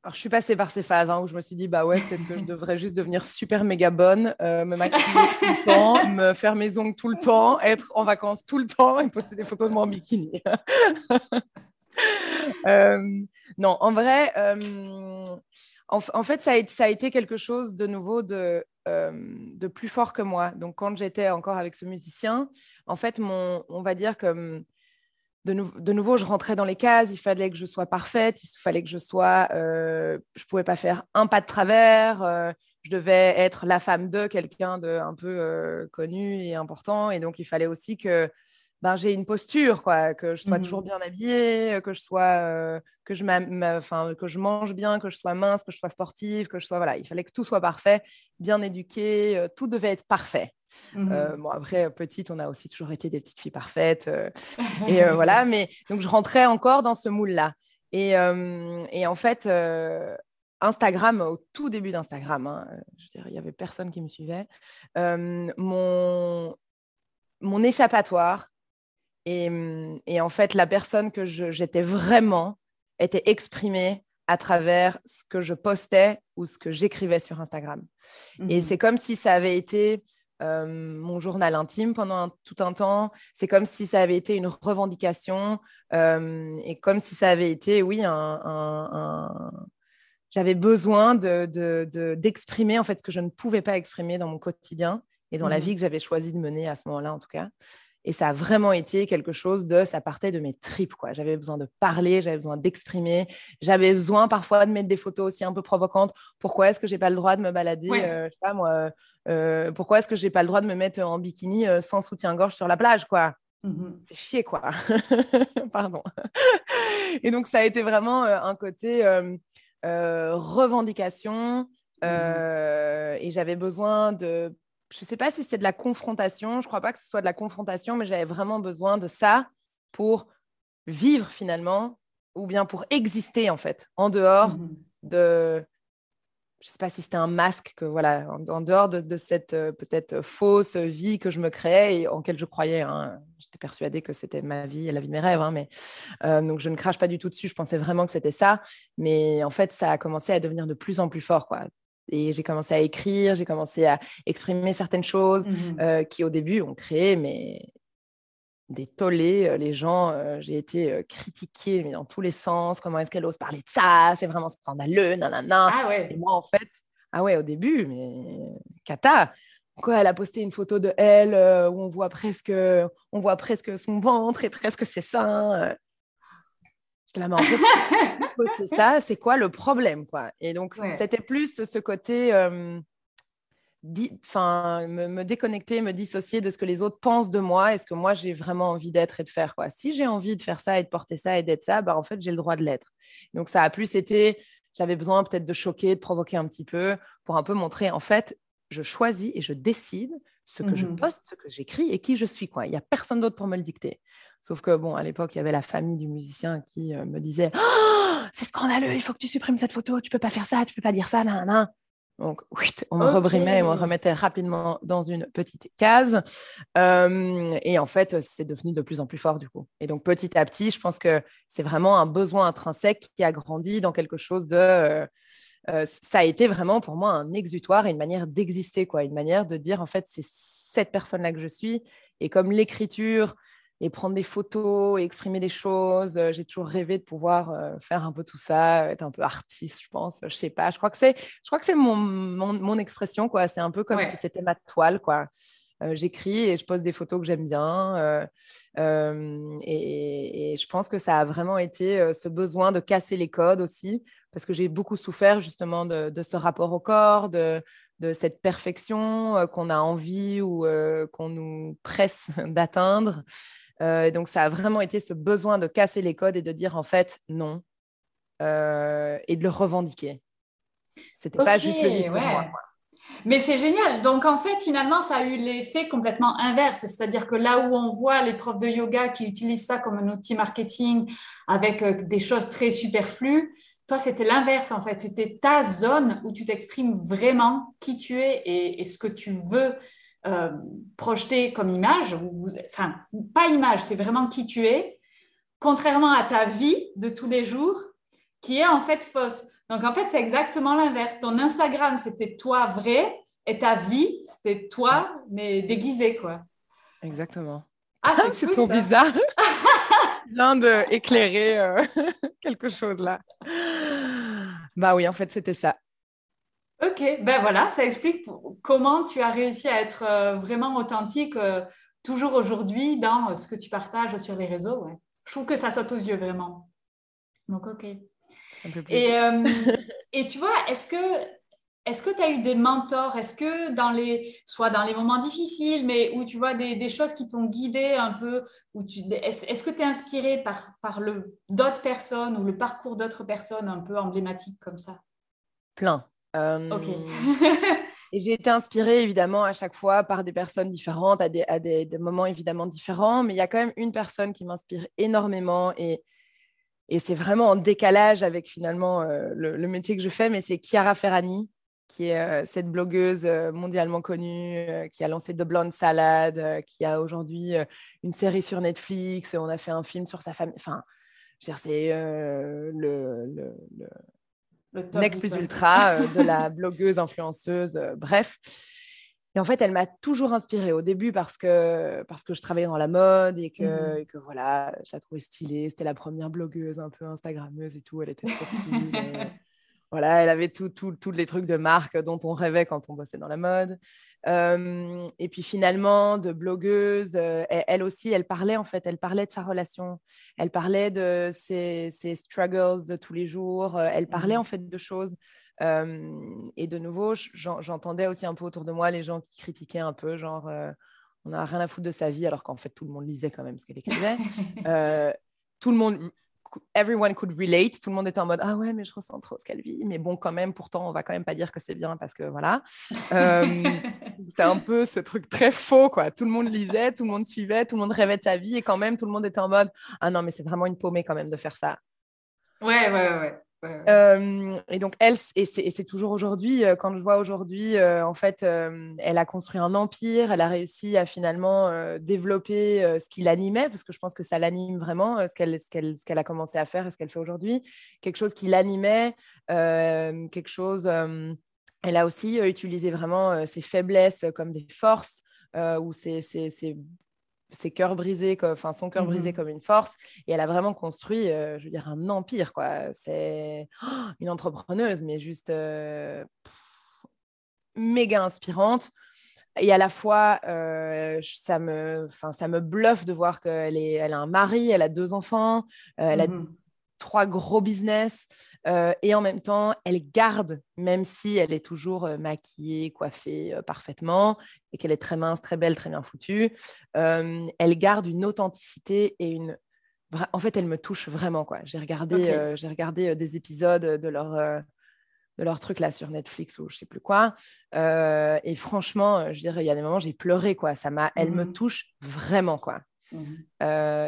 S2: Alors, je suis passée par ces phases hein, où je me suis dit, bah ouais, peut-être que je devrais juste devenir super méga bonne, euh, me maquiller tout le temps, me faire mes ongles tout le temps, être en vacances tout le temps et poster des photos de moi en bikini. Euh, non, en vrai, euh, en, fait, ça a, été quelque chose de nouveau de, euh, de plus fort que moi. Donc, quand j'étais encore avec ce musicien, en fait, on va dire que de, de, nouveau, je rentrais dans les cases, il fallait que je sois parfaite, il fallait que je sois, je pouvais pas faire un pas de travers, je devais être la femme de quelqu'un de un peu connu et important, et donc il fallait aussi que ben, j'ai une posture, quoi, que je sois mmh toujours bien habillée, que je sois, euh, que je que je mange bien, que je sois mince, que je sois sportive, que je sois, voilà, il fallait que tout soit parfait, bien éduqué, euh, tout devait être parfait. Mmh euh, bon, après, petite, on a aussi toujours été des petites filles parfaites. et voilà, mais donc je rentrais encore dans ce moule-là. Et, et, en fait, Instagram, au tout début d'Instagram, hein, il n'y avait personne qui me suivait. mon, mon échappatoire, et, en fait, la personne que j'étais vraiment était exprimée à travers ce que je postais ou ce que j'écrivais sur Instagram. Et mhm. c'est comme si ça avait été euh, mon journal intime pendant tout un temps. C'est comme si ça avait été une revendication euh, et comme si ça avait été, oui, un... j'avais besoin d'exprimer de, en fait ce que je ne pouvais pas exprimer dans mon quotidien et dans la mhm. vie que j'avais choisi de mener à ce moment-là, en tout cas. Et ça a vraiment été quelque chose de, ça partait de mes tripes, quoi. J'avais besoin de parler, j'avais besoin d'exprimer, j'avais besoin parfois de mettre des photos aussi un peu provocantes. Pourquoi est-ce que j'ai pas le droit de me balader, euh, je sais pas moi, euh, pourquoi est-ce que j'ai pas le droit de me mettre en bikini euh, sans soutien-gorge sur la plage, quoi? Mmh Fait chier, quoi. Pardon. Et donc, ça a été vraiment un côté revendication. Mmh et j'avais besoin de je ne sais pas si c'était de la confrontation, je ne crois pas que ce soit de la confrontation, mais j'avais vraiment besoin de ça pour vivre finalement, ou bien pour exister en fait, en dehors mmh de, je ne sais pas si c'était un masque, que voilà, en, dehors de, cette euh, peut-être fausse vie que je me créais et en laquelle je croyais. Hein. J'étais persuadée que c'était ma vie et la vie de mes rêves, hein, mais euh, donc je ne crache pas du tout dessus. Je pensais vraiment que c'était ça, mais en fait, ça a commencé à devenir de plus en plus fort, quoi. Et j'ai commencé à écrire, j'ai commencé à exprimer certaines choses mmh euh, qui, au début, ont créé mais, des tollés. Euh, les gens, euh, j'ai été critiquée mais dans tous les sens. Comment est-ce qu'elle ose parler de ça? C'est vraiment scandaleux, nanana.
S1: Ah ouais.
S2: Et moi, en fait, ah ouais, au début, mais cata. Quoi, elle a posté une photo de elle où on voit presque, on voit presque son ventre et presque ses seins. En fait, ça, c'est quoi le problème quoi? Et donc, c'était plus ce côté, euh, enfin, me, déconnecter, me dissocier de ce que les autres pensent de moi et ce que moi j'ai vraiment envie d'être et de faire. Quoi. Si j'ai envie de faire ça et de porter ça et d'être ça, bah, en fait, j'ai le droit de l'être. Donc, ça a plus été, j'avais besoin peut-être de choquer, de provoquer un petit peu pour un peu montrer, en fait, je choisis et je décide ce que je mmh poste, ce que j'écris et qui je suis. Quoi. Il n'y a personne d'autre pour me le dicter. Sauf que, bon, à l'époque, il y avait la famille du musicien qui euh, me disait «Oh, C'est scandaleux, il faut que tu supprimes cette photo, tu peux pas faire ça, tu peux pas dire ça, nan, nan. Donc, on me rebrimait et on me remettait rapidement dans une petite case. et en fait, c'est devenu de plus en plus fort du coup. Et donc, petit à petit, je pense que c'est vraiment un besoin intrinsèque qui a grandi dans quelque chose de. Euh, euh, ça a été vraiment pour moi un exutoire et une manière d'exister, quoi, une manière de dire en fait c'est cette personne-là que je suis. Et comme l'écriture et prendre des photos et exprimer des choses, euh, j'ai toujours rêvé de pouvoir euh, faire un peu tout ça, être un peu artiste, je pense. Je sais pas. Je crois que c'est, je crois que c'est mon, mon, expression, quoi. C'est un peu comme si c'était ma toile, quoi. j'écris et je pose des photos que j'aime bien. et, je pense que ça a vraiment été ce besoin de casser les codes aussi parce que j'ai beaucoup souffert justement de, ce rapport au corps, de, cette perfection euh, qu'on a envie ou euh, qu'on nous presse d'atteindre. Euh, donc ça a vraiment été ce besoin de casser les codes et de dire en fait non et de le revendiquer. C'était pas juste le vivre pour moi.
S1: Mais c'est génial. Donc, en fait, finalement, ça a eu l'effet complètement inverse. C'est-à-dire que là où on voit les profs de yoga qui utilisent ça comme un outil marketing avec des choses très superflues, toi, c'était l'inverse en fait. C'était ta zone où tu t'exprimes vraiment qui tu es et, ce que tu veux euh, projeter comme image. enfin, pas image, c'est vraiment qui tu es, contrairement à ta vie de tous les jours qui est en fait fausse. Donc en fait, c'est exactement l'inverse. Ton Instagram, c'était toi vrai et ta vie, c'était toi, mais déguisé, quoi.
S2: Exactement. Ah, c'est trop bizarre. viens d'éclairer euh, quelque chose là. Bah oui, en fait, c'était ça.
S1: Ok, ben voilà, ça explique comment tu as réussi à être euh, vraiment authentique euh, toujours aujourd'hui dans ce que tu partages sur les réseaux. Je trouve que ça saute aux yeux vraiment. Donc, ok. Et, et tu vois, est-ce que est-ce que tu as eu des mentors? Est-ce que dans les, soit dans les moments difficiles, mais où tu vois des, choses qui t'ont guidé un peu, est-ce, que tu es inspiré par, par le, d'autres personnes ou le parcours d'autres personnes un peu emblématiques comme ça?
S2: Plein. Euh, ok. et j'ai été inspirée évidemment à chaque fois par des personnes différentes, à des, à des, moments évidemment différents, mais il y a quand même une personne qui m'inspire énormément et, et c'est vraiment en décalage avec finalement euh, le, le, métier que je fais, mais c'est Chiara Ferrani qui est euh, cette blogueuse euh, mondialement connue, euh, qui a lancé The Blonde Salad, qui a aujourd'hui une série sur Netflix. On a fait un film sur sa famille. Enfin, c'est le, le nec plus ultra de la blogueuse, influenceuse, bref. Et en fait, elle m'a toujours inspirée au début parce que, parce que je travaillais dans la mode et que, mmh et que voilà, je la trouvais stylée. C'était la première blogueuse un peu Instagrammeuse et tout. Elle était trop cool. voilà, elle avait tous les trucs de marque dont on rêvait quand on bossait dans la mode. et puis finalement, de blogueuse, euh, elle, aussi, elle parlait en fait, elle parlait de sa relation, elle parlait de ses, ses struggles de tous les jours, euh, elle parlait mmh en fait de choses et de nouveau, j'entendais aussi un peu autour de moi les gens qui critiquaient un peu, genre, on n'a rien à foutre de sa vie, alors qu'en fait, tout le monde lisait quand même ce qu'elle écrivait. tout le monde, everyone could relate, tout le monde était en mode, ah ouais, mais je ressens trop ce qu'elle vit, mais bon, quand même, pourtant, on va quand même pas dire que c'est bien parce que voilà. C'était un peu ce truc très faux, quoi. Tout le monde lisait, tout le monde suivait, tout le monde rêvait de sa vie, et quand même, tout le monde était en mode, ah non, mais c'est vraiment une paumée quand même de faire ça.
S1: Ouais, ouais, ouais.
S2: Et donc, elle, et c'est toujours aujourd'hui, quand je vois aujourd'hui, en fait, elle a construit un empire, elle a réussi à finalement développer ce qui l'animait, parce que je pense que ça l'anime vraiment, ce qu'elle ce qu'elle a commencé à faire et ce qu'elle fait aujourd'hui. Quelque chose qui l'animait, quelque chose. elle a aussi utilisé vraiment ses faiblesses comme des forces, ou ses, ses cœurs brisés, enfin son cœur brisé mmh comme une force. Et elle a vraiment construit, euh, je veux dire, un empire. quoi. C'est une entrepreneuse, mais juste euh, méga inspirante. Et à la fois, euh, ça, me, ça me bluffe de voir qu'elle elle a un mari, elle a deux enfants, elle a mmh trois gros business. Euh, et en même temps, elle garde, même si elle est toujours euh, maquillée, coiffée euh, parfaitement, et qu'elle est très mince, très belle, très bien foutue, elle garde une authenticité et une... En fait, elle me touche vraiment. quoi. J'ai regardé, j'ai regardé des épisodes de leur, de leur truc là sur Netflix ou je sais plus quoi. et franchement, je dirais, il y a des moments, j'ai pleuré. quoi. Ça m'a, Elle me mmh touche vraiment. quoi. Mmh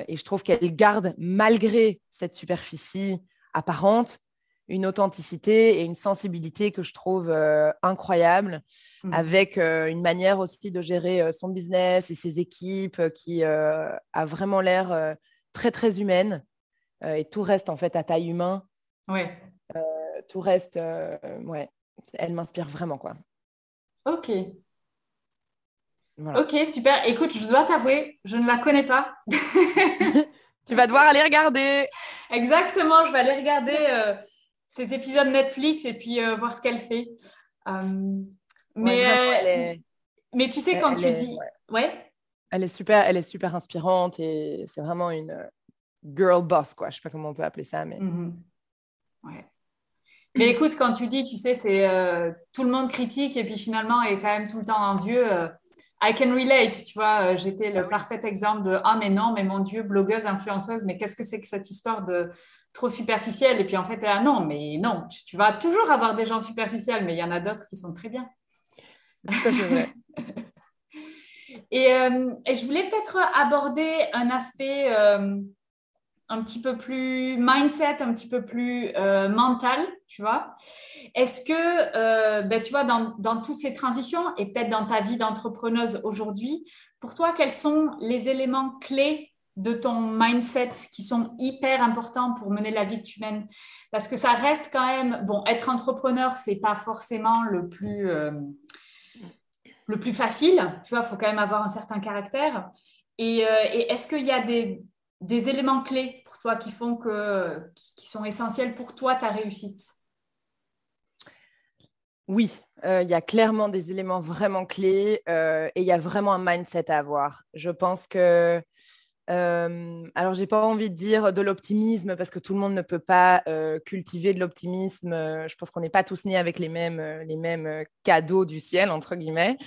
S2: et je trouve qu'elle garde, malgré cette superficie apparente, une authenticité et une sensibilité que je trouve euh, incroyable, mmh. avec euh, une manière aussi de gérer euh, son business et ses équipes qui a vraiment l'air très, très humaine. et tout reste en fait à taille humaine.
S1: Ouais.
S2: tout reste, ouais, elle m'inspire vraiment, quoi.
S1: Ok. Ok, super. Écoute, je dois t'avouer, je ne la connais pas.
S2: tu vas devoir aller regarder.
S1: Exactement, je vais aller regarder ces épisodes Netflix et puis euh, voir ce qu'elle fait. Euh, mais, euh, mais tu sais, quand tu dis. Ouais.
S2: Elle est super, elle est super inspirante et c'est vraiment une girl boss, quoi. Je sais pas comment on peut appeler ça, mais.
S1: Ouais. Mais écoute, quand tu dis, tu sais, c'est tout le monde critique et puis finalement est quand même tout le temps envieux. I can relate, tu vois. J'étais le ah parfait exemple de ah mais non, mais mon Dieu, blogueuse, influenceuse, mais qu'est-ce que c'est que cette histoire de trop superficielle? Et puis en fait, là, non, mais non, tu, vas toujours avoir des gens superficiels, mais il y en a d'autres qui sont très bien. et, euh, et, je voulais peut-être aborder un aspect euh, un petit peu plus mindset, un petit peu plus euh, mental, tu vois. Est-ce que, ben, tu vois, dans, dans, toutes ces transitions et peut-être dans ta vie d'entrepreneuse aujourd'hui, pour toi, quels sont les éléments clés de ton mindset qui sont hyper importants pour mener la vie que tu mènes? Parce que ça reste quand même, bon, être entrepreneur, c'est pas forcément le plus, euh, le plus facile. Tu vois, il faut quand même avoir un certain caractère. Et, euh, est-ce qu'il y a des, des, éléments clés pour toi qui font que, qui sont essentiels pour toi, ta réussite?
S2: Oui, euh, il y a clairement des éléments vraiment clés et il y a vraiment un mindset à avoir. Je pense que euh, alors, j'ai pas envie de dire de l'optimisme parce que tout le monde ne peut pas euh, cultiver de l'optimisme. Euh, je pense qu'on n'est pas tous nés avec les mêmes, les mêmes cadeaux du ciel, entre guillemets.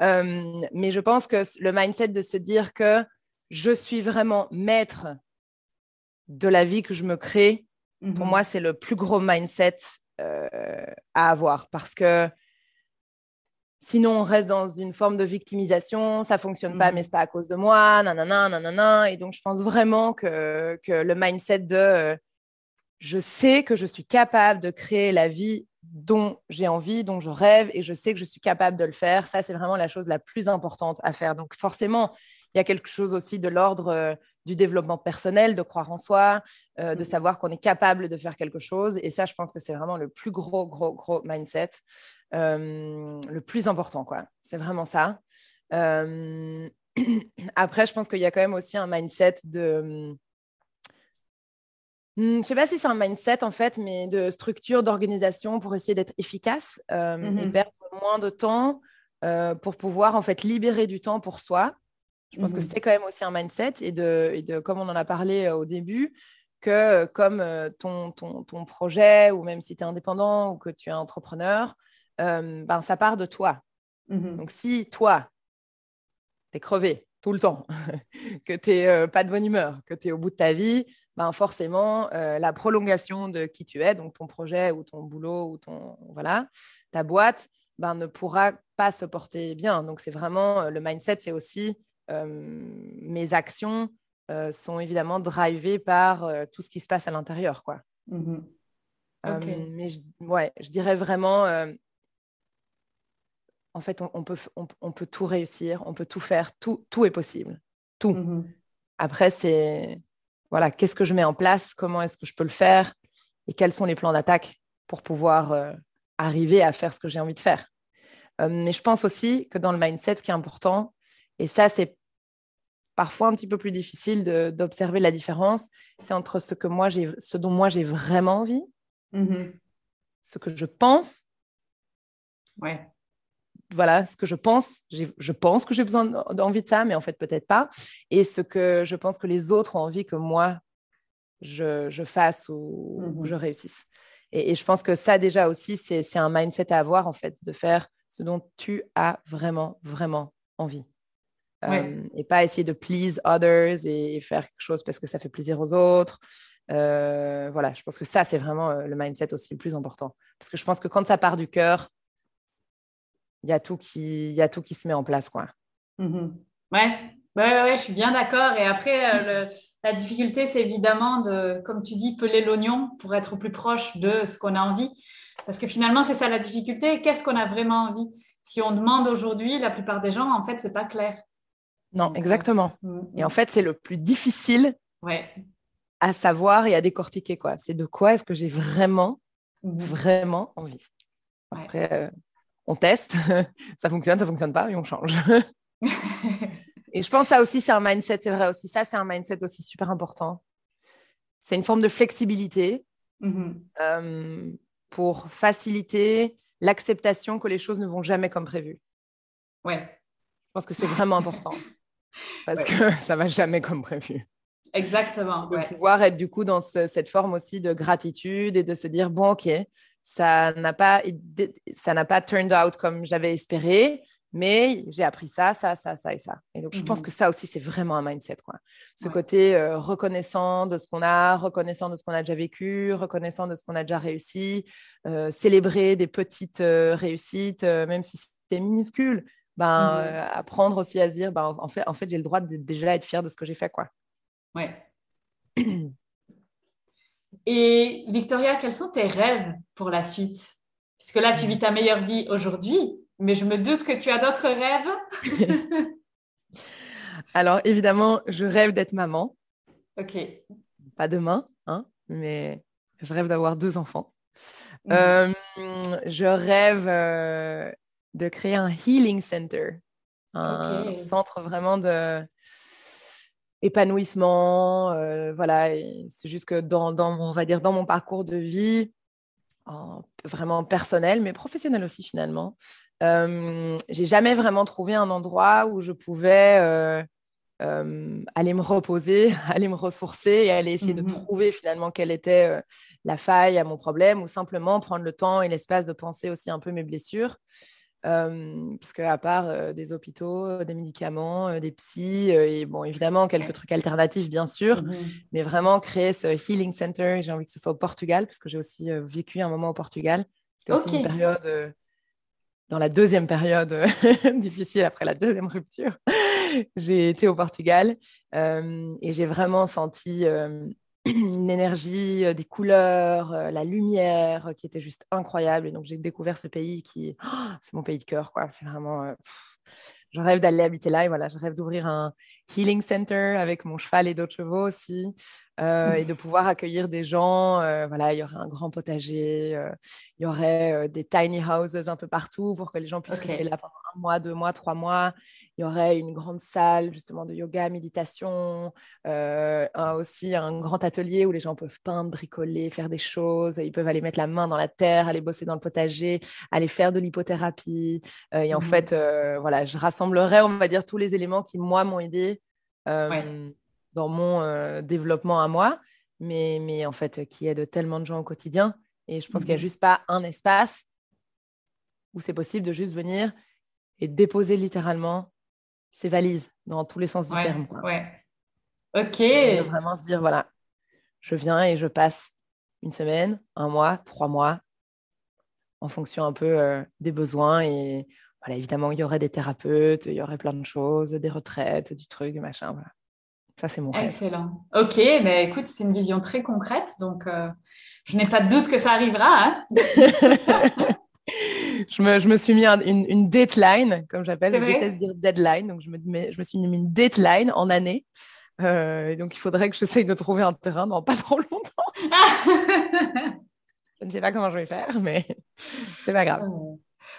S2: mais je pense que le mindset de se dire que je suis vraiment maître de la vie que je me crée, pour mmh moi, c'est le plus gros mindset à avoir parce que Sinon, on reste dans une forme de victimisation, ça fonctionne pas, mm. mais c'est pas à cause de moi, nanana, nanana. Et donc, je pense vraiment que, que le mindset de euh, je sais que je suis capable de créer la vie dont j'ai envie, dont je rêve, et je sais que je suis capable de le faire, ça, c'est vraiment la chose la plus importante à faire. Donc, forcément, il y a quelque chose aussi de l'ordre du développement personnel, de croire en soi, de mmh. savoir qu'on est capable de faire quelque chose. Et ça, je pense que c'est vraiment le plus gros, gros, gros mindset, le plus important, quoi. C'est vraiment ça. après, je pense qu'il y a quand même aussi un mindset de Hmm, je ne sais pas si c'est un mindset en fait, mais de structure, d'organisation pour essayer d'être efficace euh, et mhm. perdre moins de temps euh, pour pouvoir en fait libérer du temps pour soi. Je pense que mhm. c'est quand même aussi un mindset et de, et de, comme on en a parlé euh, au début, que comme ton, ton, ton, projet ou même si tu es indépendant ou que tu es entrepreneur, ben, ça part de toi. Mhm. Donc si toi, tu es crevé, tout le temps, que tu n'es euh, pas de bonne humeur, que tu es au bout de ta vie, ben forcément, euh, la prolongation de qui tu es, donc ton projet ou ton boulot ou ton, voilà, ta boîte, ben, ne pourra pas se porter bien. Donc, c'est vraiment euh, le mindset, c'est aussi mes actions sont évidemment drivées par tout ce qui se passe à l'intérieur. quoi. Mmh mais ouais, je dirais vraiment en fait, on, peut, on, peut tout réussir, on peut tout faire, tout, tout est possible. Tout. Mmh Après, c'est voilà, qu'est-ce que je mets en place, comment est-ce que je peux le faire et quels sont les plans d'attaque pour pouvoir euh, arriver à faire ce que j'ai envie de faire. Euh, mais je pense aussi que dans le mindset, ce qui est important, et ça, c'est parfois un petit peu plus difficile d'observer la différence, c'est entre ce, que moi ce dont moi j'ai vraiment envie, mmh ce que je pense,
S1: ouais
S2: voilà ce que je pense. Je pense que j'ai besoin d'envie de ça, mais en fait, peut-être pas. Et ce que je pense que les autres ont envie que moi, je, fasse ou, mmh je réussisse. Et, je pense que ça, déjà aussi, c'est un mindset à avoir, en fait, de faire ce dont tu as vraiment, vraiment envie. Euh, et pas essayer de please others et, faire quelque chose parce que ça fait plaisir aux autres. Euh, voilà, je pense que ça, c'est vraiment euh, le mindset aussi le plus important. Parce que je pense que quand ça part du cœur, il y a tout qui, y a tout qui se met en place, quoi.
S1: Mmh ouais. Ouais, ouais, je suis bien d'accord. Et après, euh, la difficulté, c'est évidemment de, comme tu dis, peler l'oignon pour être plus proche de ce qu'on a envie. Parce que finalement, c'est ça la difficulté. Qu'est-ce qu'on a vraiment envie? Si on demande aujourd'hui, la plupart des gens, en fait, c'est pas clair.
S2: Non, exactement. Mmh, mmh. Et en fait, c'est le plus difficile
S1: ouais.
S2: à savoir et à décortiquer. quoi. C'est de quoi est-ce que j'ai vraiment, vraiment envie. Après, euh, on teste, ça fonctionne, ça fonctionne pas et on change. et je pense que ça aussi, c'est un mindset, c'est vrai aussi. Ça, c'est un mindset aussi super important. C'est une forme de flexibilité mm-hmm. euh, pour faciliter l'acceptation que les choses ne vont jamais comme prévu.
S1: Ouais.
S2: Je pense que c'est vraiment important parce que ça va jamais comme prévu.
S1: Exactement.
S2: De pouvoir être du coup dans cette forme aussi de gratitude et de se dire bon ok, ça n'a pas, ça n'a pas turned out comme j'avais espéré, mais j'ai appris ça, ça, ça, ça et ça. Et donc, je pense mhm. que ça aussi, c'est vraiment un mindset. Quoi. Ce côté euh, reconnaissant de ce qu'on a, reconnaissant de ce qu'on a déjà vécu, reconnaissant de ce qu'on a déjà réussi, euh, célébrer des petites euh, réussites, même si c'est minuscule. Ben, mhm. apprendre aussi à se dire, ben, en fait, en fait j'ai le droit de déjà être fier de ce que j'ai fait. Quoi.
S1: Ouais. Et Victoria, quels sont tes rêves pour la suite? Parce que là, tu vis ta meilleure vie aujourd'hui, mais je me doute que tu as d'autres rêves.
S2: Alors, évidemment, je rêve d'être maman.
S1: Ok.
S2: Pas demain, hein, mais je rêve d'avoir deux enfants. Mhm. Euh, je rêve euh, de créer un healing center, un centre vraiment de épanouissement. Euh, voilà, c'est juste que dans, dans, mon, on va dire, dans mon parcours de vie, vraiment personnel, mais professionnel aussi finalement, euh, j'ai jamais vraiment trouvé un endroit où je pouvais euh, euh, aller me reposer, aller me ressourcer et aller essayer de mmh trouver finalement quelle était la faille à mon problème ou simplement prendre le temps et l'espace de penser aussi un peu mes blessures. Euh, parce qu'à part euh, des hôpitaux, des médicaments, des psys, et bon, évidemment, quelques trucs alternatifs, bien sûr, mmh mais vraiment créer ce Healing Center, j'ai envie que ce soit au Portugal, parce que j'ai aussi vécu un moment au Portugal. C'était aussi une période, dans la deuxième période difficile après la deuxième rupture, j'ai été au Portugal et j'ai vraiment senti une énergie, euh, des couleurs, euh, la lumière euh, qui était juste incroyable. Et donc, j'ai découvert ce pays qui, c'est mon pays de cœur, quoi. C'est vraiment, je rêve d'aller habiter là et voilà, je rêve d'ouvrir un healing center avec mon cheval et d'autres chevaux aussi euh, et de pouvoir accueillir des gens. Euh, voilà, il y aurait un grand potager, euh, il y aurait des tiny houses un peu partout pour que les gens puissent rester là pendant un mois, deux mois, trois mois. Il y aurait une grande salle justement de yoga, méditation, aussi un grand atelier où les gens peuvent peindre, bricoler, faire des choses. Ils peuvent aller mettre la main dans la terre, aller bosser dans le potager, aller faire de l'hypothérapie. et en mmh fait, voilà, je rassemblerais, on va dire, tous les éléments qui, moi, m'ont aidé euh, dans mon euh, développement à moi, mais, mais en fait, qui aide tellement de gens au quotidien. Et je pense qu'il n'y a mhm. juste pas un espace où c'est possible de juste venir et déposer littéralement ses valises dans tous les sens du terme.
S1: Ouais. Ok.
S2: vraiment se dire, voilà, je viens et je passe une semaine, un mois, trois mois, en fonction un peu euh, des besoins et évidemment, il y aurait des thérapeutes, il y aurait plein de choses, des retraites, du truc, du machin. Voilà. Ça, c'est mon
S1: rêve. Excellent. Ok, mais écoute, c'est une vision très concrète, donc euh, je n'ai pas de doute que ça arrivera. Hein.
S2: je, me, je, me, suis mis une, une, deadline, comme j'appelle. Je déteste dire deadline, donc je me, je me suis mis une deadline en année. Euh, donc, il faudrait que j'essaye de trouver un terrain dans pas trop longtemps. je ne sais pas comment je vais faire, mais c'est pas grave.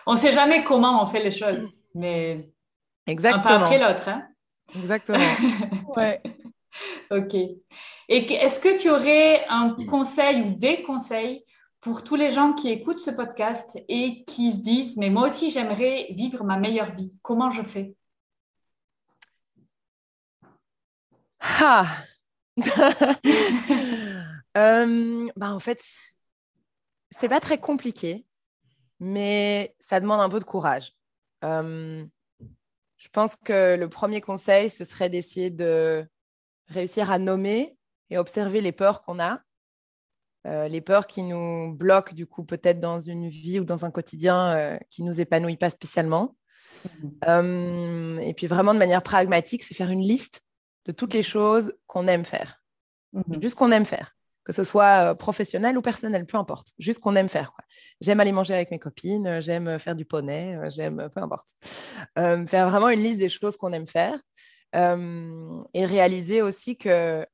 S1: On ne sait jamais comment on fait les choses, mais
S2: Exactement.
S1: un pas après l'autre. Hein?
S2: Exactement. ouais.
S1: ok. Et est-ce que tu aurais un conseil ou des conseils pour tous les gens qui écoutent ce podcast et qui se disent, mais moi aussi j'aimerais vivre ma meilleure vie. Comment je fais?
S2: Ah euh, bah En fait, c'est pas très compliqué mais ça demande un peu de courage. Euh, je pense que le premier conseil, ce serait d'essayer de réussir à nommer et observer les peurs qu'on a, euh, les peurs qui nous bloquent du coup peut-être dans une vie ou dans un quotidien euh, qui nous épanouit pas spécialement. Mmh. et puis vraiment de manière pragmatique, c'est faire une liste de toutes les choses qu'on aime faire, mmh. juste qu'on aime faire que ce soit euh, professionnel ou personnel, peu importe, juste qu'on aime faire. J'aime aller manger avec mes copines, euh, j'aime faire du poney, euh, j'aime, peu importe. faire vraiment une liste des choses qu'on aime faire et réaliser aussi que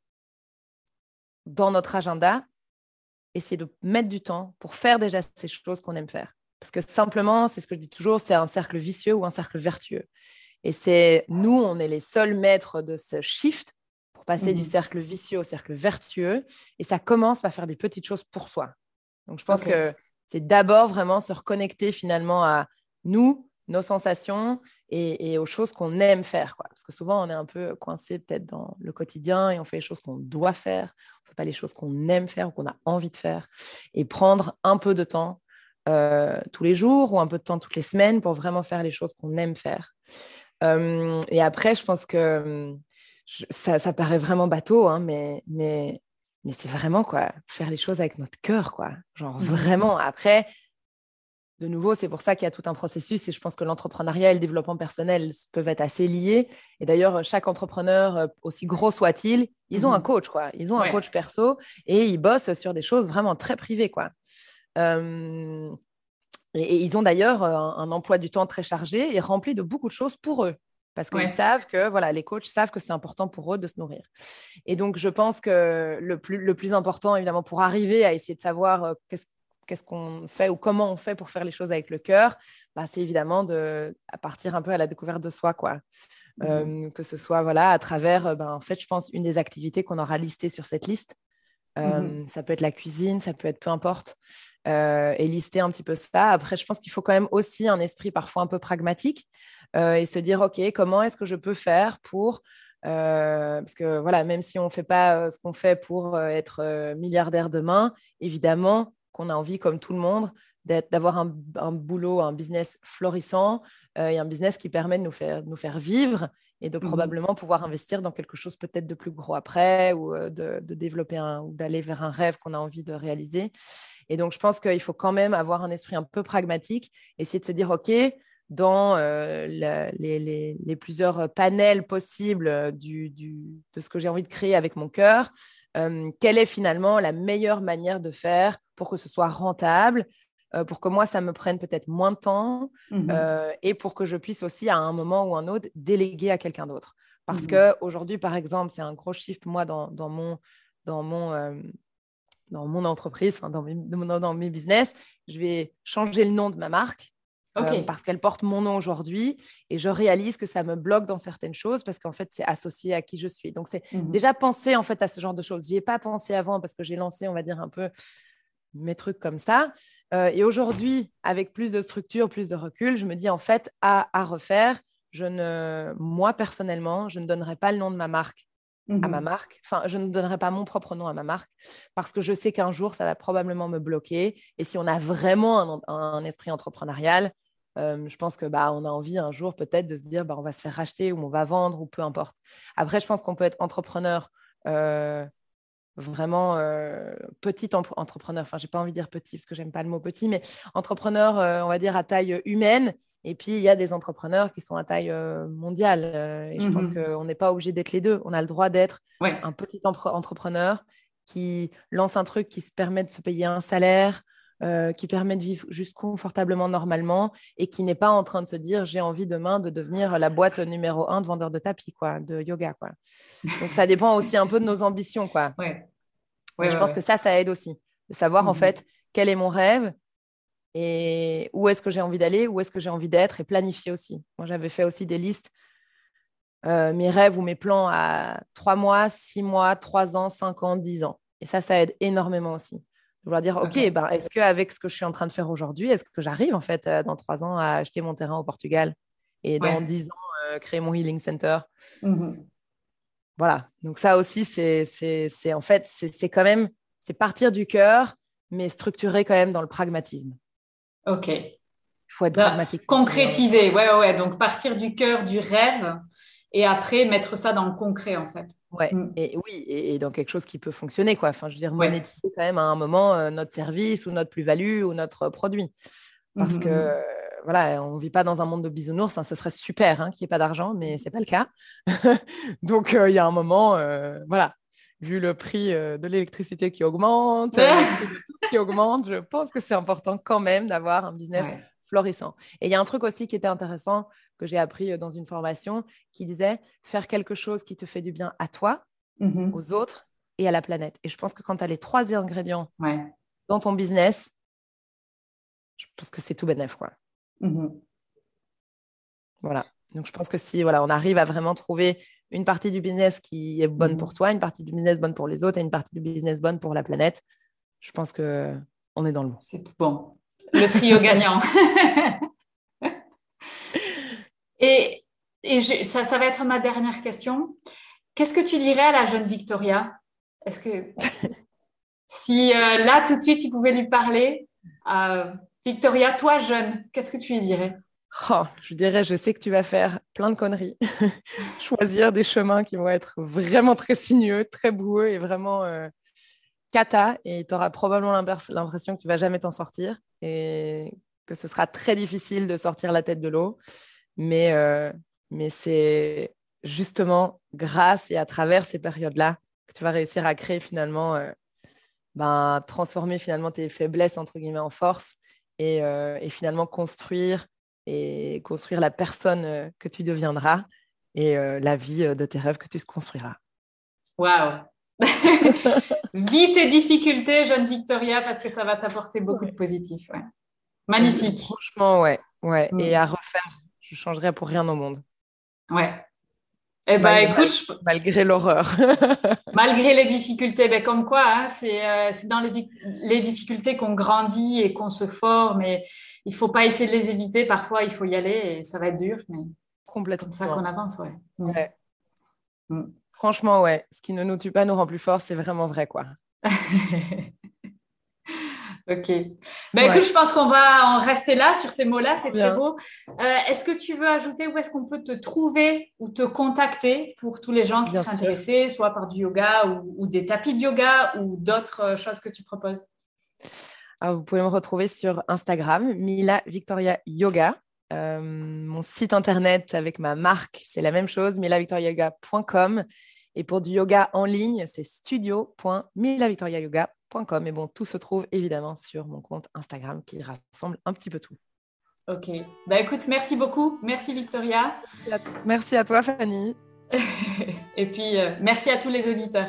S2: dans notre agenda, essayer de mettre du temps pour faire déjà ces choses qu'on aime faire. Parce que simplement, c'est ce que je dis toujours, c'est un cercle vicieux ou un cercle vertueux. Et c'est nous, on est les seuls maîtres de ce shift passer du mmh cercle vicieux au cercle vertueux. Et ça commence par faire des petites choses pour soi. Donc, je pense que c'est d'abord vraiment se reconnecter finalement à nous, nos sensations et, aux choses qu'on aime faire. Quoi. Parce que souvent, on est un peu coincé peut-être dans le quotidien et on fait les choses qu'on doit faire. On ne fait pas les choses qu'on aime faire ou qu'on a envie de faire. Et prendre un peu de temps euh, tous les jours ou un peu de temps toutes les semaines pour vraiment faire les choses qu'on aime faire. Euh, et après, je pense que ça, paraît vraiment bateau, hein, mais, mais, mais c'est vraiment quoi, faire les choses avec notre cœur, quoi. Genre mmh. vraiment. Après, de nouveau, c'est pour ça qu'il y a tout un processus et je pense que l'entrepreneuriat et le développement personnel peuvent être assez liés. Et d'ailleurs, chaque entrepreneur, euh, aussi gros soit-il, ils ont un mmh. coach, quoi. Ils ont un coach perso et ils bossent sur des choses vraiment très privées, quoi. et, ils ont d'ailleurs un, un, emploi du temps très chargé et rempli de beaucoup de choses pour eux parce qu'ils savent que voilà, les coachs savent que c'est important pour eux de se nourrir. Et donc, je pense que le plus, le plus important, évidemment, pour arriver à essayer de savoir euh, qu'est-ce qu'on fait ou comment on fait pour faire les choses avec le cœur, bah, c'est évidemment de à partir un peu à la découverte de soi, quoi. Mmh euh, que ce soit voilà à travers, euh, ben, en fait, je pense une des activités qu'on aura listées sur cette liste. Mmh ça peut être la cuisine, ça peut être peu importe. et lister un petit peu ça. Après, je pense qu'il faut quand même aussi un esprit parfois un peu pragmatique. Euh, et se dire, OK, comment est-ce que je peux faire pour... Euh, parce que voilà, même si on ne fait pas euh, ce qu'on fait pour être milliardaire demain, évidemment qu'on a envie, comme tout le monde, d'avoir un, boulot, un business florissant et un business qui permet de nous faire, nous faire vivre et de mmh probablement pouvoir investir dans quelque chose peut-être de plus gros après ou de, de développer un, ou d'aller vers un rêve qu'on a envie de réaliser. Et donc, je pense qu'il faut quand même avoir un esprit un peu pragmatique, essayer de se dire, OK, dans euh, les, plusieurs panels possibles euh, de ce que j'ai envie de créer avec mon cœur, euh, quelle est finalement la meilleure manière de faire pour que ce soit rentable, euh, pour que moi, ça me prenne peut-être moins de temps mmh euh, et pour que je puisse aussi, à un moment ou un autre, déléguer à quelqu'un d'autre. Parce mmh qu'aujourd'hui, par exemple, c'est un gros shift, moi, dans, mon, dans, mon, euh, dans mon entreprise, dans mes, dans mes business. Je vais changer le nom de ma marque. Parce qu'elle porte mon nom aujourd'hui et je réalise que ça me bloque dans certaines choses parce qu'en fait c'est associé à qui je suis. Donc c'est mmh déjà penser en fait à ce genre de choses. J'y ai pas pensé avant parce que j'ai lancé on va dire un peu mes trucs comme ça. Euh, et aujourd'hui, avec plus de structure, plus de recul, je me dis en fait, à, refaire, je ne, moi personnellement, je ne donnerai pas le nom de ma marque à ma mmh marque. Enfin, je ne donnerai pas mon propre nom à ma marque parce que je sais qu'un jour, ça va probablement me bloquer. Et si on a vraiment un, esprit entrepreneurial, euh, je pense que bah, on a envie un jour peut-être de se dire bah, on va se faire racheter ou on va vendre ou peu importe. Après, je pense qu'on peut être entrepreneur euh, vraiment euh, petit entrepreneur. Enfin, j'ai pas envie de dire petit parce que j'aime pas le mot petit, mais entrepreneur, on va dire à taille humaine. Et puis, il y a des entrepreneurs qui sont à taille euh, mondiale. et je pense mmh qu'on n'est pas obligé d'être les deux. On a le droit d'être un petit entrepreneur qui lance un truc qui se permet de se payer un salaire, euh, qui permet de vivre juste confortablement, normalement, et qui n'est pas en train de se dire j'ai envie demain de devenir la boîte numéro un de vendeurs de tapis, quoi, de yoga. Quoi. Donc ça dépend aussi un peu de nos ambitions. Quoi. Ouais. je pense que ça, ça aide aussi, de savoir en mmh fait quel est mon rêve et où est-ce que j'ai envie d'aller, où est-ce que j'ai envie d'être et planifier aussi. Moi, j'avais fait aussi des listes, euh, mes rêves ou mes plans à trois mois, six mois, trois ans, cinq ans, dix ans. Et ça, ça aide énormément aussi. Je dois dire, OK, ben, est-ce qu'avec ce que je suis en train de faire aujourd'hui, est-ce que j'arrive en fait euh, dans trois ans à acheter mon terrain au Portugal et dans dix ans euh, créer mon healing center? Mmh Voilà. Donc ça aussi, c'est en fait, c'est quand même, c'est partir du cœur, mais structuré quand même dans le pragmatisme.
S1: OK. Il
S2: faut être bah, pragmatique.
S1: Concrétiser, ouais, ouais, ouais. Donc partir du cœur, du rêve, et après mettre ça dans le concret en fait.
S2: Ouais, mm. et oui, et, dans quelque chose qui peut fonctionner quoi. Enfin, je veux dire, monétiser quand même à un moment euh, notre service ou notre plus-value ou notre produit. Parce mm-hmm, que mm-hmm. voilà, on vit pas dans un monde de bisounours, hein, ce serait super hein, qu'il n'y ait pas d'argent, mais c'est pas le cas. Donc euh, il y a un moment, euh, voilà, vu le prix de l'électricité qui augmente, tout qui augmente, je pense que c'est important quand même d'avoir un business florissant. Et il y a un truc aussi qui était intéressant que j'ai appris euh, dans une formation qui disait faire quelque chose qui te fait du bien à toi, mmh aux autres et à la planète. Et je pense que quand tu as les trois ingrédients dans ton business, je pense que c'est tout bénef. Quoi. Mmh voilà. Donc, je pense que si voilà, on arrive à vraiment trouver une partie du business qui est bonne pour mmh toi, une partie du business bonne pour les autres et une partie du business bonne pour la planète, je pense que on est dans le bon.
S1: C'est tout bon le trio gagnant. et, ça, ça, va être ma dernière question. Qu'est-ce que tu dirais à la jeune Victoria? Est-ce que si euh, là tout de suite tu pouvais lui parler, euh, Victoria, toi jeune, qu'est-ce que tu lui dirais?
S2: Oh, je dirais, je sais que tu vas faire plein de conneries, choisir des chemins qui vont être vraiment très sinueux, très boueux et vraiment euh, cata et tu auras probablement l'impression que tu vas jamais t'en sortir et que ce sera très difficile de sortir la tête de l'eau. Mais, euh, mais c'est justement grâce et à travers ces périodes-là que tu vas réussir à créer finalement, euh, ben, transformer finalement tes faiblesses entre guillemets en force et, et finalement construire et construire la personne que tu deviendras et la vie de tes rêves que tu construiras.
S1: Waouh Vis tes difficultés, jeune Victoria, parce que ça va t'apporter beaucoup de positif. Magnifique.
S2: Franchement, ouais. ouais. Mm. Et à refaire, je changerais pour rien au monde.
S1: Ouais. Eh ben, écoute,
S2: malgré l'horreur.
S1: malgré les difficultés, ben, comme quoi, hein, euh, c'est dans les, les difficultés qu'on grandit et qu'on se forme. Et il faut pas essayer de les éviter. Parfois, il faut y aller et ça va être dur, mais c'est comme ça qu'on avance. Ouais. ouais.
S2: Mm. Franchement, ouais. Ce qui ne nous tue pas nous rend plus fort, c'est vraiment vrai, quoi.
S1: ok. Ben, écoute, je pense qu'on va en rester là sur ces mots-là. C'est très beau. Euh, est-ce que tu veux ajouter où est-ce qu'on peut te trouver ou te contacter pour tous les gens qui sont intéressés, soit par du yoga ou, des tapis de yoga ou d'autres euh, choses que tu proposes?
S2: Ah, Vous pouvez me retrouver sur Instagram, Mila Victoria Yoga. Euh, mon site internet avec ma marque, c'est la même chose, milavictoriayoga.com. Et pour du yoga en ligne, c'est studio.milavictoriayoga Mais bon, tout se trouve évidemment sur mon compte Instagram qui rassemble un petit peu tout.
S1: Ok. Bah écoute, merci beaucoup. Merci Victoria.
S2: Merci à toi Fanny.
S1: Et puis, euh, merci à tous les auditeurs.